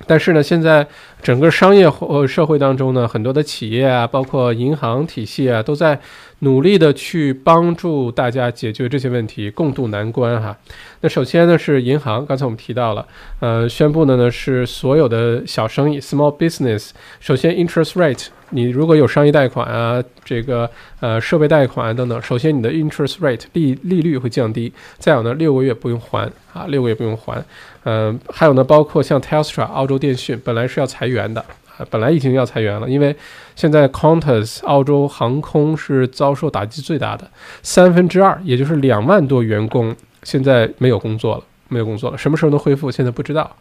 但是呢，现在整个商业或社会当中呢，很多的企业啊，包括银行体系啊，都在努力的去帮助大家解决这些问题，共度难关哈。那首先呢是银行，刚才我们提到了，呃，宣布的呢是所有的小生意 （small business），首先 interest rate。你如果有商业贷款啊，这个呃设备贷款等等，首先你的 interest rate 利利率会降低，再有呢六个月不用还啊，六个月不用还，嗯，还有呢包括像 Telstra 澳洲电讯本来是要裁员的啊，本来已经要裁员了，因为现在 Qantas 澳洲航空是遭受打击最大的，三分之二，也就是两万多员工现在没有工作了，没有工作了，什么时候能恢复，现在不知道。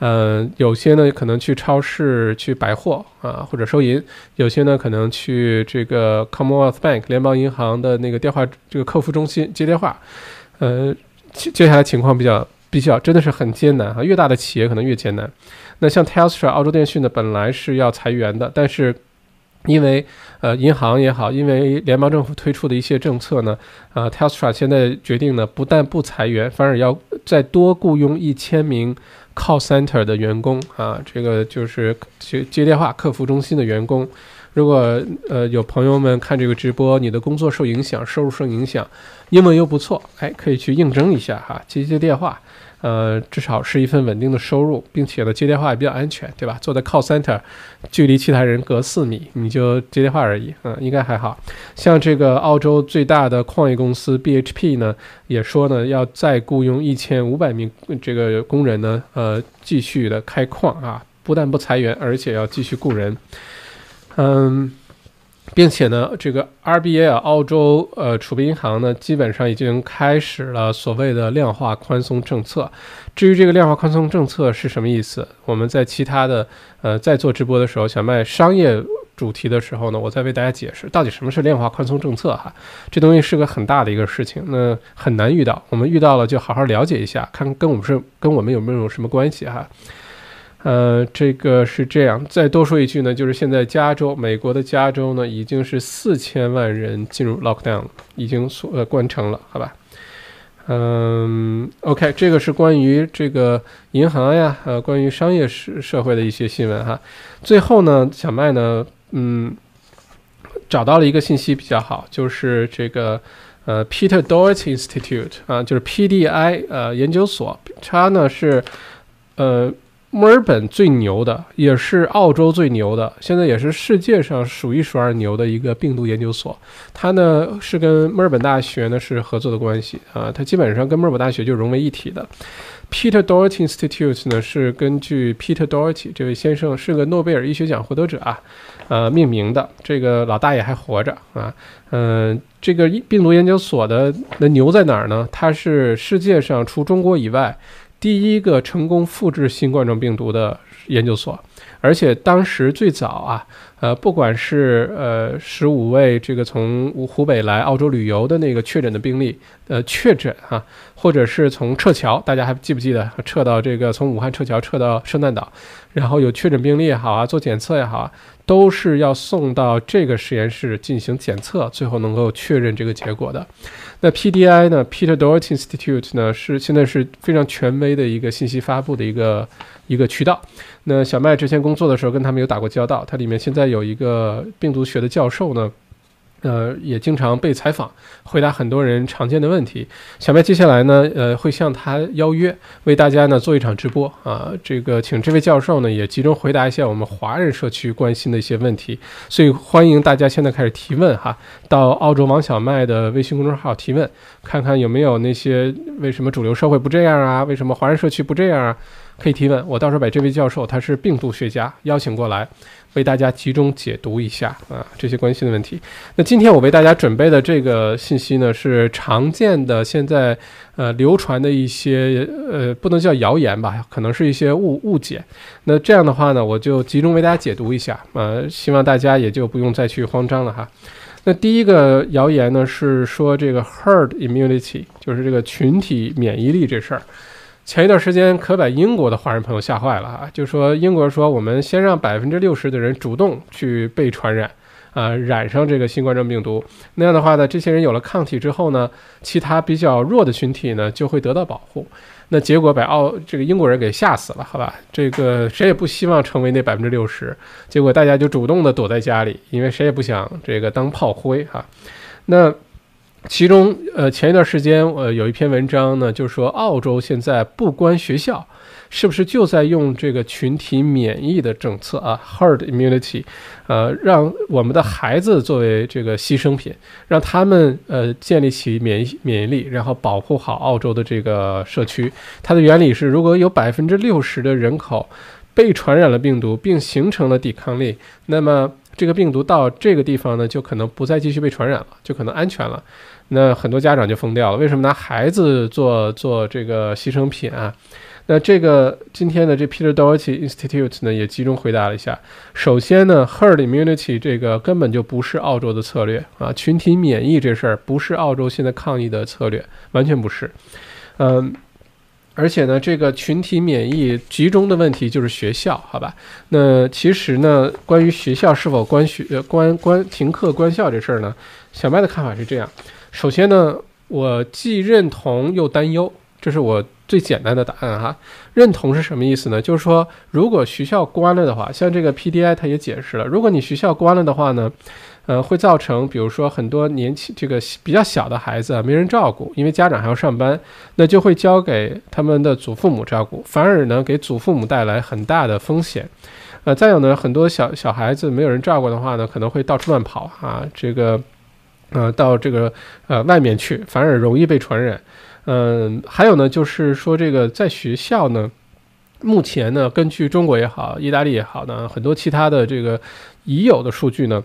嗯，有些呢可能去超市去百货啊，或者收银；有些呢可能去这个 Commonwealth Bank 联邦银行的那个电话这个客服中心接电话。呃，接下来情况比较比较真的是很艰难啊，越大的企业可能越艰难。那像 Telstra 澳洲电讯呢，本来是要裁员的，但是因为呃银行也好，因为联邦政府推出的一些政策呢，啊 Telstra 现在决定呢，不但不裁员，反而要再多雇佣一千名。call center 的员工啊，这个就是接接电话客服中心的员工。如果呃有朋友们看这个直播，你的工作受影响，收入受影响，英文又不错，哎，可以去应征一下哈，接接电话。呃，至少是一份稳定的收入，并且呢，接电话也比较安全，对吧？坐在 call center，距离其他人隔四米，你就接电话而已，嗯，应该还好。像这个澳洲最大的矿业公司 BHP 呢，也说呢，要再雇佣一千五百名这个工人呢，呃，继续的开矿啊，不但不裁员，而且要继续雇人，嗯。并且呢，这个 RBA 澳洲呃储备银行呢，基本上已经开始了所谓的量化宽松政策。至于这个量化宽松政策是什么意思，我们在其他的呃在做直播的时候，想卖商业主题的时候呢，我再为大家解释到底什么是量化宽松政策哈。这东西是个很大的一个事情，那很难遇到。我们遇到了就好好了解一下，看跟我们是跟我们有没有什么关系哈。呃，这个是这样。再多说一句呢，就是现在加州，美国的加州呢，已经是四千万人进入 lockdown，已经所呃关城了，好吧？嗯，OK，这个是关于这个银行呀，呃，关于商业社社会的一些新闻哈。最后呢，小麦呢，嗯，找到了一个信息比较好，就是这个呃，Peter Doherty Institute 啊，就是 PDI 呃研究所，它呢是呃。墨尔本最牛的，也是澳洲最牛的，现在也是世界上数一数二牛的一个病毒研究所。它呢是跟墨尔本大学呢是合作的关系啊，它基本上跟墨尔本大学就融为一体的。Peter Doherty Institute 呢是根据 Peter Doherty 这位先生是个诺贝尔医学奖获得者啊，呃命名的。这个老大爷还活着啊，嗯，这个病毒研究所的那牛在哪儿呢？它是世界上除中国以外。第一个成功复制新冠状病毒的研究所，而且当时最早啊，呃，不管是呃十五位这个从湖北来澳洲旅游的那个确诊的病例，呃，确诊哈，或者是从撤侨，大家还记不记得撤到这个从武汉撤侨撤到圣诞岛，然后有确诊病例也好啊，做检测也好啊。都是要送到这个实验室进行检测，最后能够确认这个结果的。那 PDI 呢？Peter Doherty Institute 呢？是现在是非常权威的一个信息发布的一个一个渠道。那小麦之前工作的时候跟他们有打过交道，它里面现在有一个病毒学的教授呢。呃，也经常被采访，回答很多人常见的问题。小麦接下来呢，呃，会向他邀约，为大家呢做一场直播啊。这个，请这位教授呢也集中回答一下我们华人社区关心的一些问题。所以欢迎大家现在开始提问哈，到澳洲王小麦的微信公众号提问，看看有没有那些为什么主流社会不这样啊？为什么华人社区不这样啊？可以提问，我到时候把这位教授，他是病毒学家，邀请过来。为大家集中解读一下啊这些关心的问题。那今天我为大家准备的这个信息呢，是常见的现在呃流传的一些呃不能叫谣言吧，可能是一些误误解。那这样的话呢，我就集中为大家解读一下呃，希望大家也就不用再去慌张了哈。那第一个谣言呢是说这个 herd immunity，就是这个群体免疫力这事儿。前一段时间可把英国的华人朋友吓坏了啊！就说英国说我们先让百分之六十的人主动去被传染，啊，染上这个新冠状病毒，那样的话呢，这些人有了抗体之后呢，其他比较弱的群体呢就会得到保护。那结果把澳这个英国人给吓死了，好吧？这个谁也不希望成为那百分之六十，结果大家就主动的躲在家里，因为谁也不想这个当炮灰哈。那。其中，呃，前一段时间，呃，有一篇文章呢，就是说，澳洲现在不关学校，是不是就在用这个群体免疫的政策啊，herd immunity，呃，让我们的孩子作为这个牺牲品，让他们呃建立起免疫免疫力，然后保护好澳洲的这个社区。它的原理是，如果有百分之六十的人口。被传染了病毒并形成了抵抗力，那么这个病毒到这个地方呢，就可能不再继续被传染了，就可能安全了。那很多家长就疯掉了，为什么拿孩子做做这个牺牲品啊？那这个今天的这 Peter Doherty Institute 呢，也集中回答了一下。首先呢，herd immunity 这个根本就不是澳洲的策略啊，群体免疫这事儿不是澳洲现在抗疫的策略，完全不是。嗯。而且呢，这个群体免疫集中的问题就是学校，好吧？那其实呢，关于学校是否关学、关关停课、关校这事儿呢，小麦的看法是这样：首先呢，我既认同又担忧，这是我最简单的答案哈。认同是什么意思呢？就是说，如果学校关了的话，像这个 PDI 它也解释了，如果你学校关了的话呢？呃，会造成，比如说很多年轻这个比较小的孩子啊，没人照顾，因为家长还要上班，那就会交给他们的祖父母照顾，反而呢给祖父母带来很大的风险。呃，再有呢，很多小小孩子没有人照顾的话呢，可能会到处乱跑啊，这个，呃，到这个呃外面去，反而容易被传染。嗯，还有呢，就是说这个在学校呢，目前呢，根据中国也好，意大利也好呢，很多其他的这个已有的数据呢。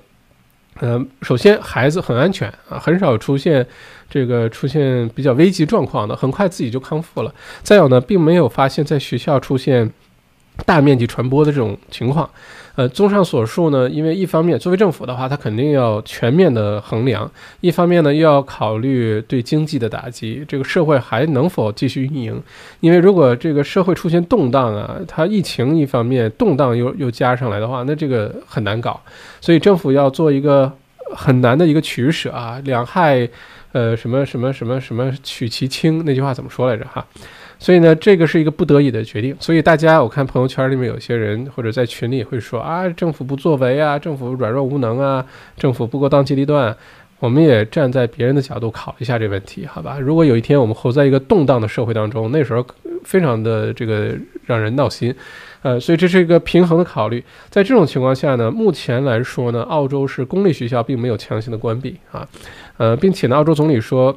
嗯，首先孩子很安全啊，很少出现这个出现比较危急状况的，很快自己就康复了。再有呢，并没有发现在学校出现大面积传播的这种情况。呃，综上所述呢，因为一方面作为政府的话，它肯定要全面的衡量；一方面呢，又要考虑对经济的打击，这个社会还能否继续运营？因为如果这个社会出现动荡啊，它疫情一方面动荡又又加上来的话，那这个很难搞。所以政府要做一个很难的一个取舍啊，两害，呃，什么什么什么什么取其轻，那句话怎么说来着？哈。所以呢，这个是一个不得已的决定。所以大家，我看朋友圈里面有些人或者在群里会说啊，政府不作为啊，政府软弱无能啊，政府不够当机立断。我们也站在别人的角度考一下这问题，好吧？如果有一天我们活在一个动荡的社会当中，那时候非常的这个让人闹心。呃，所以这是一个平衡的考虑。在这种情况下呢，目前来说呢，澳洲是公立学校并没有强行的关闭啊，呃，并且呢，澳洲总理说。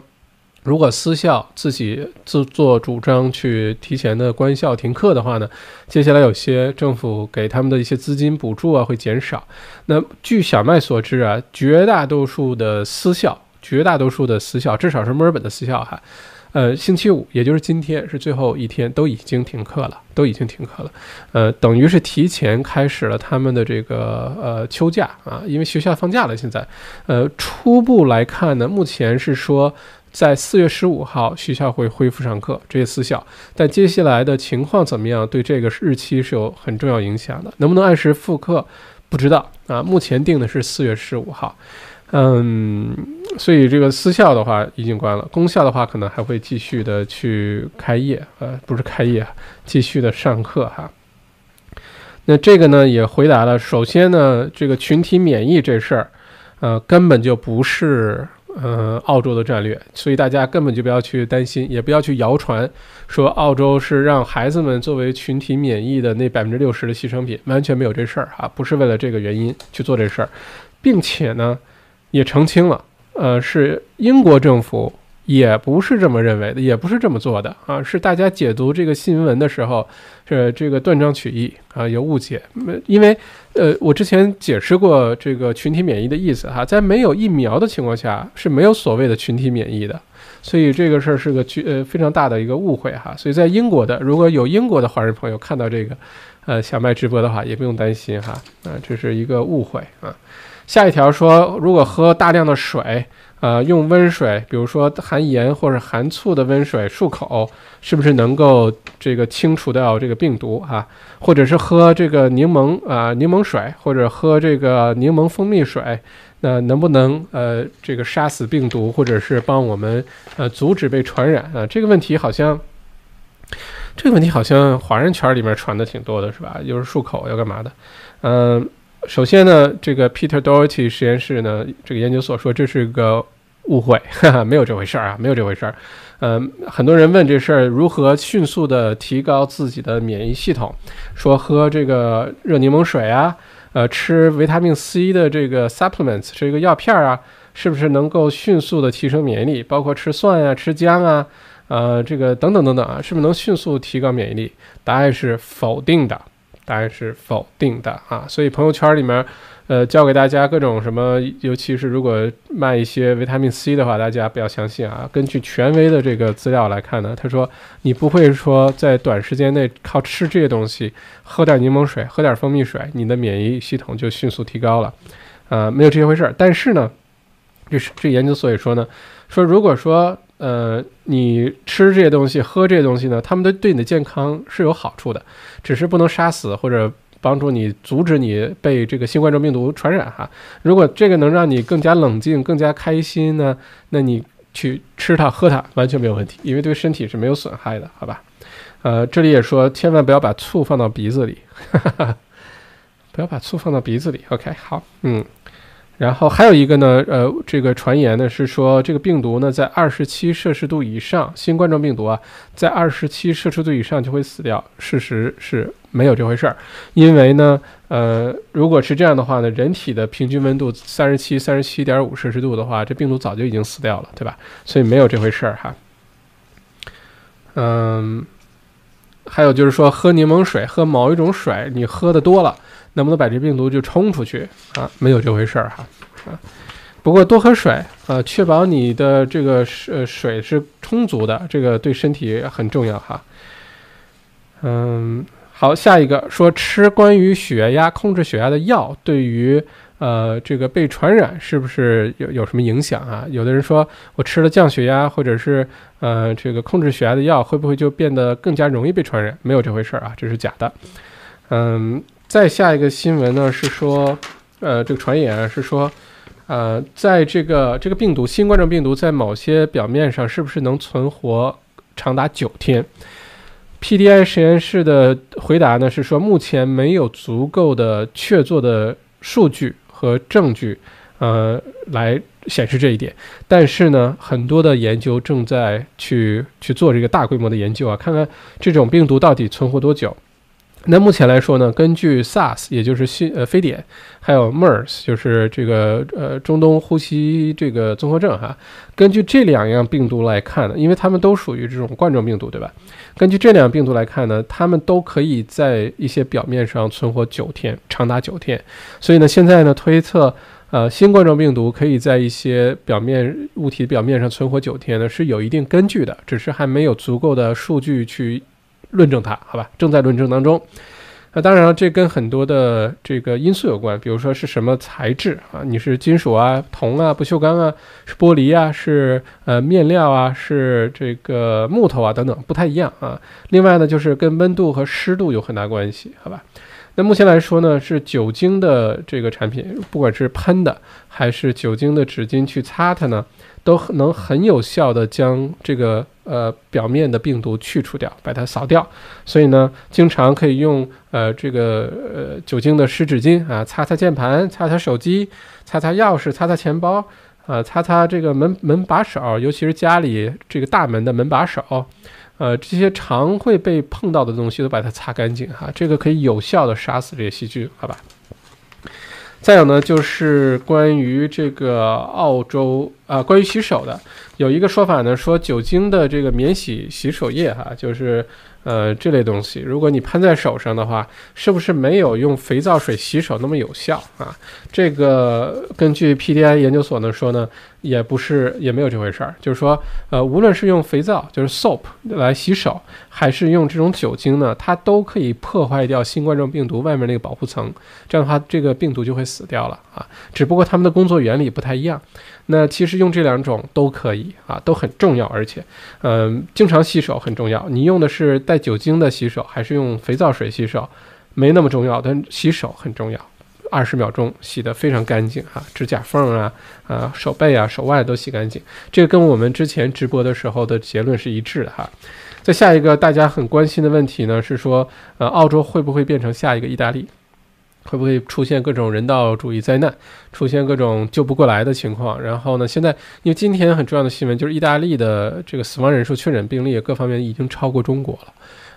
如果私校自己自作主张去提前的关校停课的话呢，接下来有些政府给他们的一些资金补助啊会减少。那据小麦所知啊，绝大多数的私校，绝大多数的私校，至少是墨尔本的私校哈，呃，星期五也就是今天是最后一天，都已经停课了，都已经停课了。呃，等于是提前开始了他们的这个呃秋假啊，因为学校放假了。现在，呃，初步来看呢，目前是说。在四月十五号，学校会恢复上课，这些私校。但接下来的情况怎么样，对这个日期是有很重要影响的。能不能按时复课，不知道啊。目前定的是四月十五号，嗯，所以这个私校的话已经关了，公校的话可能还会继续的去开业，呃，不是开业，继续的上课哈。那这个呢也回答了，首先呢，这个群体免疫这事儿，呃，根本就不是。嗯，澳洲的战略，所以大家根本就不要去担心，也不要去谣传，说澳洲是让孩子们作为群体免疫的那百分之六十的牺牲品，完全没有这事儿啊，不是为了这个原因去做这事儿，并且呢，也澄清了，呃，是英国政府。也不是这么认为的，也不是这么做的啊！是大家解读这个新闻的时候，是这个断章取义啊，有误解。因为，呃，我之前解释过这个群体免疫的意思哈，在没有疫苗的情况下是没有所谓的群体免疫的，所以这个事儿是个巨呃非常大的一个误会哈。所以在英国的，如果有英国的华人朋友看到这个，呃，小麦直播的话，也不用担心哈，啊，这是一个误会啊。下一条说，如果喝大量的水。呃，用温水，比如说含盐或者含醋的温水漱口，是不是能够这个清除掉这个病毒啊？或者是喝这个柠檬啊柠檬水，或者喝这个柠檬蜂蜜水，那能不能呃这个杀死病毒，或者是帮我们呃阻止被传染啊？这个问题好像，这个问题好像华人圈里面传的挺多的，是吧？又是漱口要干嘛的？嗯。首先呢，这个 Peter Doherty 实验室呢，这个研究所说这是一个误会，哈哈，没有这回事儿啊，没有这回事儿。嗯，很多人问这事儿如何迅速的提高自己的免疫系统，说喝这个热柠檬水啊，呃，吃维他命 C 的这个 supplements 这个药片啊，是不是能够迅速的提升免疫力？包括吃蒜啊，吃姜啊，呃，这个等等等等啊，是不是能迅速提高免疫力？答案是否定的。答案是否定的啊。所以朋友圈里面，呃，教给大家各种什么，尤其是如果卖一些维他命 C 的话，大家不要相信啊。根据权威的这个资料来看呢，他说你不会说在短时间内靠吃这些东西，喝点柠檬水，喝点蜂蜜水，你的免疫系统就迅速提高了，啊，没有这些回事儿。但是呢，这是这研究所也说呢，说如果说呃，你吃这些东西、喝这些东西呢，他们都对你的健康是有好处的，只是不能杀死或者帮助你阻止你被这个新冠状病毒传染哈。如果这个能让你更加冷静、更加开心呢，那你去吃它、喝它完全没有问题，因为对身体是没有损害的，好吧？呃，这里也说千万不要把醋放到鼻子里，不要把醋放到鼻子里。OK，好，嗯。然后还有一个呢，呃，这个传言呢是说，这个病毒呢在二十七摄氏度以上，新冠状病毒啊，在二十七摄氏度以上就会死掉。事实是没有这回事儿，因为呢，呃，如果是这样的话呢，人体的平均温度三十七、三十七点五摄氏度的话，这病毒早就已经死掉了，对吧？所以没有这回事儿哈。嗯，还有就是说，喝柠檬水，喝某一种水，你喝的多了。能不能把这病毒就冲出去啊？没有这回事儿哈啊！不过多喝水啊，确保你的这个水水是充足的，这个对身体很重要哈。嗯，好，下一个说吃关于血压控制血压的药，对于呃这个被传染是不是有有什么影响啊？有的人说我吃了降血压或者是呃这个控制血压的药，会不会就变得更加容易被传染？没有这回事儿啊，这是假的。嗯。再下一个新闻呢是说，呃，这个传言是说，呃，在这个这个病毒新冠状病毒在某些表面上是不是能存活长达九天？PDI 实验室的回答呢是说，目前没有足够的确凿的数据和证据，呃，来显示这一点。但是呢，很多的研究正在去去做这个大规模的研究啊，看看这种病毒到底存活多久。那目前来说呢，根据 SARS，也就是新呃非典，还有 MERS，就是这个呃中东呼吸这个综合症哈，根据这两样病毒来看呢，因为它们都属于这种冠状病毒，对吧？根据这两病毒来看呢，它们都可以在一些表面上存活九天，长达九天。所以呢，现在呢推测，呃，新冠状病毒可以在一些表面物体表面上存活九天呢，是有一定根据的，只是还没有足够的数据去。论证它，好吧，正在论证当中。那当然了，这跟很多的这个因素有关，比如说是什么材质啊？你是金属啊、铜啊、不锈钢啊、是玻璃啊、是呃面料啊、是这个木头啊等等，不太一样啊。另外呢，就是跟温度和湿度有很大关系，好吧？那目前来说呢，是酒精的这个产品，不管是喷的还是酒精的纸巾去擦它呢，都能很有效的将这个。呃，表面的病毒去除掉，把它扫掉。所以呢，经常可以用呃这个呃酒精的湿纸巾啊，擦擦键盘，擦擦手机，擦擦钥匙，擦擦钱包，啊，擦擦这个门门把手，尤其是家里这个大门的门把手，呃，这些常会被碰到的东西都把它擦干净哈，这个可以有效的杀死这些细菌，好吧？再有呢，就是关于这个澳洲啊，关于洗手的，有一个说法呢，说酒精的这个免洗洗手液哈，就是。呃，这类东西，如果你喷在手上的话，是不是没有用肥皂水洗手那么有效啊？这个根据 PDI 研究所呢说呢，也不是，也没有这回事儿。就是说，呃，无论是用肥皂，就是 soap 来洗手，还是用这种酒精呢，它都可以破坏掉新冠状病毒外面那个保护层，这样的话，这个病毒就会死掉了啊。只不过它们的工作原理不太一样。那其实用这两种都可以啊，都很重要，而且，嗯，经常洗手很重要。你用的是带酒精的洗手，还是用肥皂水洗手，没那么重要。但洗手很重要，二十秒钟洗得非常干净哈，指甲缝啊、啊手背啊、手腕都洗干净。这个跟我们之前直播的时候的结论是一致的哈。再下一个大家很关心的问题呢，是说，呃，澳洲会不会变成下一个意大利？会不会出现各种人道主义灾难，出现各种救不过来的情况？然后呢？现在因为今天很重要的新闻就是意大利的这个死亡人数、确诊病例各方面已经超过中国了，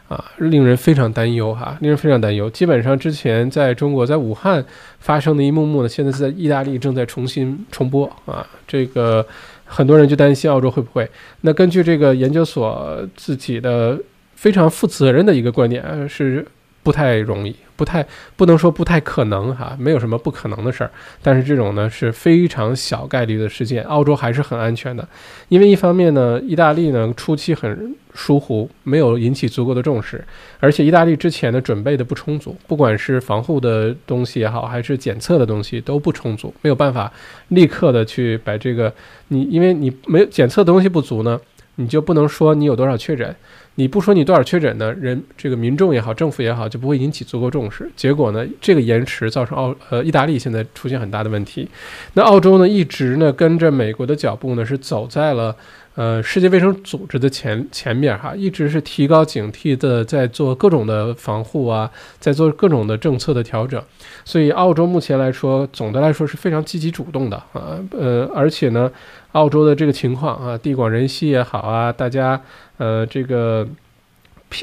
啊，令人非常担忧哈，令人非常担忧。基本上之前在中国在武汉发生的一幕幕呢，现在在意大利正在重新重播啊。这个很多人就担心澳洲会不会？那根据这个研究所自己的非常负责任的一个观点是。不太容易，不太不能说不太可能哈，没有什么不可能的事儿。但是这种呢是非常小概率的事件，澳洲还是很安全的。因为一方面呢，意大利呢初期很疏忽，没有引起足够的重视，而且意大利之前的准备的不充足，不管是防护的东西也好，还是检测的东西都不充足，没有办法立刻的去把这个你，因为你没有检测东西不足呢，你就不能说你有多少确诊。你不说你多少确诊呢？人这个民众也好，政府也好，就不会引起足够重视。结果呢，这个延迟造成澳呃意大利现在出现很大的问题。那澳洲呢，一直呢跟着美国的脚步呢，是走在了呃世界卫生组织的前前面哈，一直是提高警惕的，在做各种的防护啊，在做各种的政策的调整。所以澳洲目前来说，总的来说是非常积极主动的啊，呃，而且呢，澳洲的这个情况啊，地广人稀也好啊，大家。呃，这个，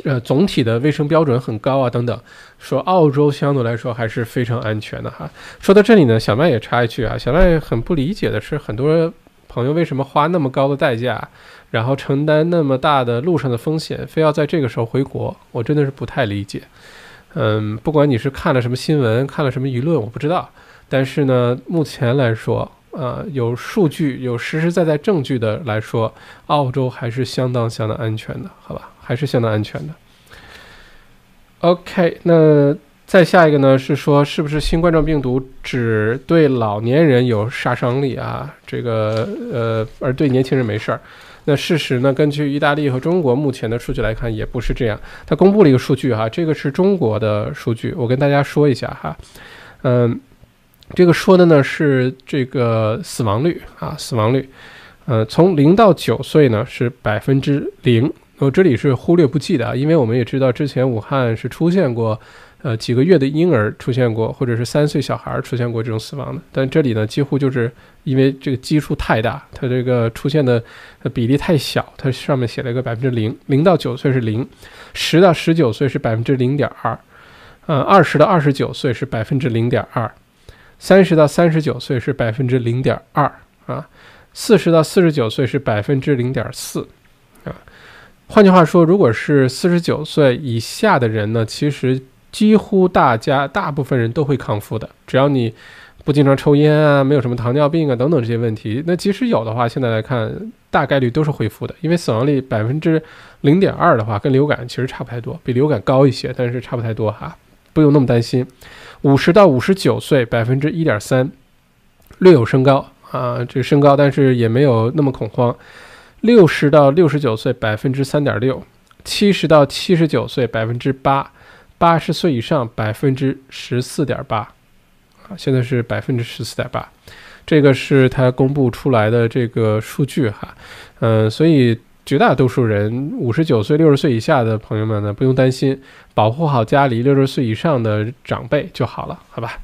呃，总体的卫生标准很高啊，等等。说澳洲相对来说还是非常安全的哈。说到这里呢，小麦也插一句啊，小麦很不理解的是，很多朋友为什么花那么高的代价，然后承担那么大的路上的风险，非要在这个时候回国？我真的是不太理解。嗯，不管你是看了什么新闻，看了什么舆论，我不知道。但是呢，目前来说。呃，有数据、有实实在在证据的来说，澳洲还是相当相当安全的，好吧？还是相当安全的。OK，那再下一个呢？是说是不是新冠状病毒只对老年人有杀伤力啊？这个呃，而对年轻人没事儿？那事实呢？根据意大利和中国目前的数据来看，也不是这样。他公布了一个数据哈，这个是中国的数据，我跟大家说一下哈，嗯。这个说的呢是这个死亡率啊，死亡率，呃，从零到九岁呢是百分之零，我这里是忽略不计的啊，因为我们也知道之前武汉是出现过，呃，几个月的婴儿出现过，或者是三岁小孩出现过这种死亡的，但这里呢几乎就是因为这个基数太大，它这个出现的比例太小，它上面写了一个百分之零，零到九岁是零，十到十九岁是百分之零点二，呃，二十到二十九岁是百分之零点二。三十到三十九岁是百分之零点二啊，四十到四十九岁是百分之零点四啊。换句话说，如果是四十九岁以下的人呢，其实几乎大家大部分人都会康复的，只要你不经常抽烟啊，没有什么糖尿病啊等等这些问题。那即使有的话，现在来看大概率都是恢复的，因为死亡率百分之零点二的话，跟流感其实差不太多，比流感高一些，但是差不太多哈，不用那么担心。五十到五十九岁，百分之一点三，略有升高啊，这个升高，但是也没有那么恐慌。六十到六十九岁，百分之三点六；七十到七十九岁，百分之八；八十岁以上，百分之十四点八。啊，现在是百分之十四点八，这个是他公布出来的这个数据哈，嗯，所以。绝大多数人五十九岁、六十岁以下的朋友们呢，不用担心，保护好家里六十岁以上的长辈就好了，好吧？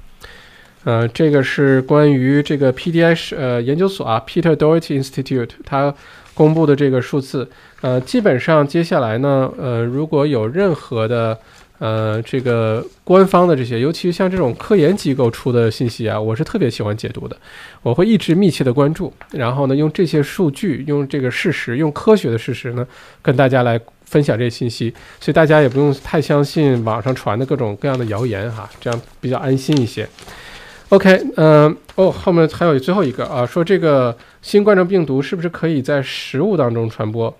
呃，这个是关于这个 PDI 呃研究所啊，Peter Doherty Institute 它公布的这个数字。呃，基本上接下来呢，呃，如果有任何的。呃，这个官方的这些，尤其像这种科研机构出的信息啊，我是特别喜欢解读的。我会一直密切的关注，然后呢，用这些数据，用这个事实，用科学的事实呢，跟大家来分享这些信息。所以大家也不用太相信网上传的各种各样的谣言哈，这样比较安心一些。OK，嗯，哦，后面还有最后一个啊，说这个新冠状病毒是不是可以在食物当中传播？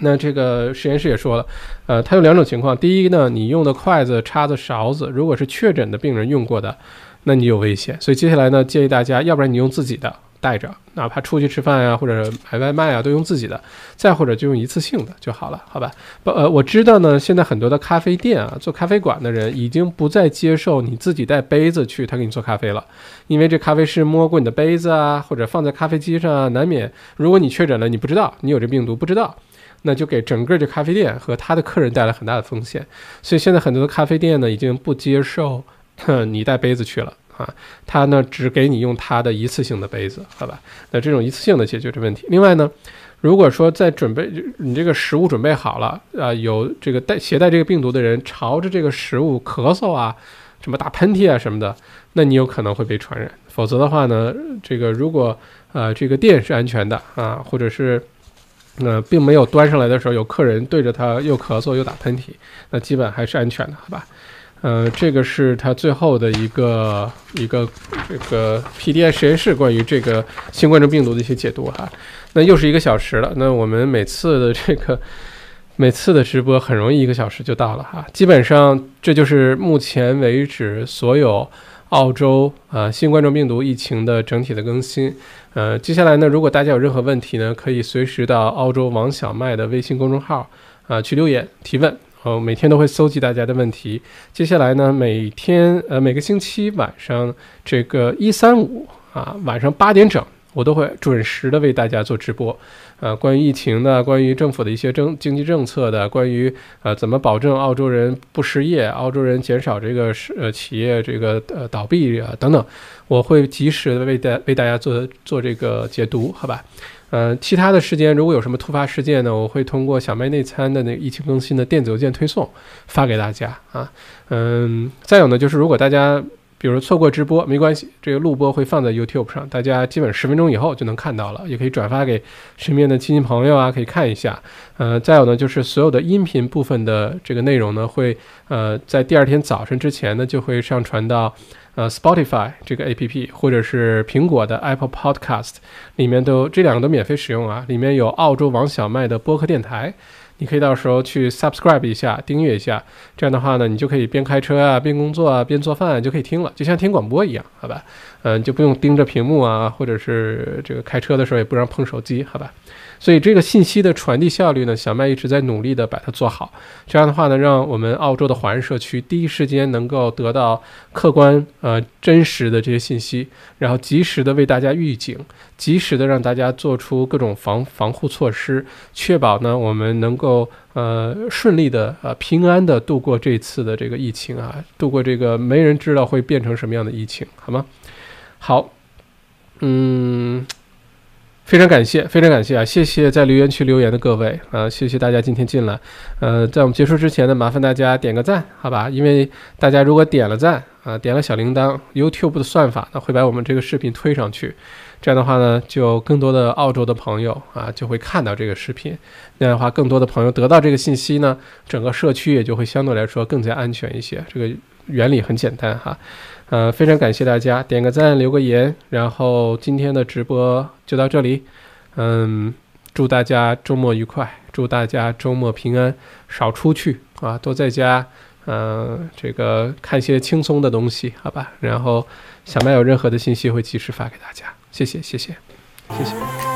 那这个实验室也说了，呃，它有两种情况。第一呢，你用的筷子、叉子、勺子，如果是确诊的病人用过的，那你有危险。所以接下来呢，建议大家，要不然你用自己的带着，哪怕出去吃饭呀，或者买外卖啊，都用自己的。再或者就用一次性的就好了，好吧？不，呃，我知道呢，现在很多的咖啡店啊，做咖啡馆的人已经不再接受你自己带杯子去他给你做咖啡了，因为这咖啡师摸过你的杯子啊，或者放在咖啡机上啊，难免如果你确诊了，你不知道你有这病毒，不知道。那就给整个这咖啡店和他的客人带来很大的风险，所以现在很多的咖啡店呢已经不接受 <coughs> 你带杯子去了啊，他呢只给你用他的一次性的杯子，好吧？那这种一次性的解决这问题。另外呢，如果说在准备你这个食物准备好了啊，有这个带携带这个病毒的人朝着这个食物咳嗽啊，什么打喷嚏啊什么的，那你有可能会被传染。否则的话呢，这个如果呃这个店是安全的啊，或者是。那并没有端上来的时候有客人对着它又咳嗽又打喷嚏，那基本还是安全的，好吧？呃，这个是它最后的一个一个这个 PDI 实验室关于这个新冠状病毒的一些解读哈。那又是一个小时了，那我们每次的这个每次的直播很容易一个小时就到了哈。基本上这就是目前为止所有澳洲啊新冠状病毒疫情的整体的更新。呃，接下来呢，如果大家有任何问题呢，可以随时到澳洲王小麦的微信公众号啊去留言提问。哦，每天都会搜集大家的问题。接下来呢，每天呃每个星期晚上这个一三五啊晚上八点整，我都会准时的为大家做直播。呃，关于疫情的，关于政府的一些政经济政策的，关于呃怎么保证澳洲人不失业，澳洲人减少这个是呃企业这个呃倒闭啊等等，我会及时的为大为大家做做这个解读，好吧？呃，其他的时间如果有什么突发事件呢，我会通过小麦内参的那个疫情更新的电子邮件推送发给大家啊。嗯，再有呢，就是如果大家比如错过直播没关系，这个录播会放在 YouTube 上，大家基本十分钟以后就能看到了，也可以转发给身边的亲戚朋友啊，可以看一下。呃，再有呢，就是所有的音频部分的这个内容呢，会呃在第二天早晨之前呢就会上传到。呃，Spotify 这个 A P P 或者是苹果的 Apple Podcast 里面都这两个都免费使用啊，里面有澳洲王小麦的播客电台，你可以到时候去 subscribe 一下，订阅一下，这样的话呢，你就可以边开车啊，边工作啊，边做饭就可以听了，就像听广播一样，好吧？嗯，就不用盯着屏幕啊，或者是这个开车的时候也不让碰手机，好吧？所以这个信息的传递效率呢，小麦一直在努力的把它做好。这样的话呢，让我们澳洲的华人社区第一时间能够得到客观、呃真实的这些信息，然后及时的为大家预警，及时的让大家做出各种防防护措施，确保呢我们能够呃顺利的呃平安的度过这次的这个疫情啊，度过这个没人知道会变成什么样的疫情，好吗？好，嗯。非常感谢，非常感谢啊！谢谢在留言区留言的各位啊！谢谢大家今天进来。呃，在我们结束之前呢，麻烦大家点个赞，好吧？因为大家如果点了赞啊，点了小铃铛，YouTube 的算法呢会把我们这个视频推上去。这样的话呢，就更多的澳洲的朋友啊就会看到这个视频。那样的话，更多的朋友得到这个信息呢，整个社区也就会相对来说更加安全一些。这个原理很简单哈。呃，非常感谢大家，点个赞，留个言，然后今天的直播就到这里。嗯，祝大家周末愉快，祝大家周末平安，少出去啊，多在家，嗯，这个看些轻松的东西，好吧？然后小麦有任何的信息会及时发给大家，谢谢，谢谢，谢谢。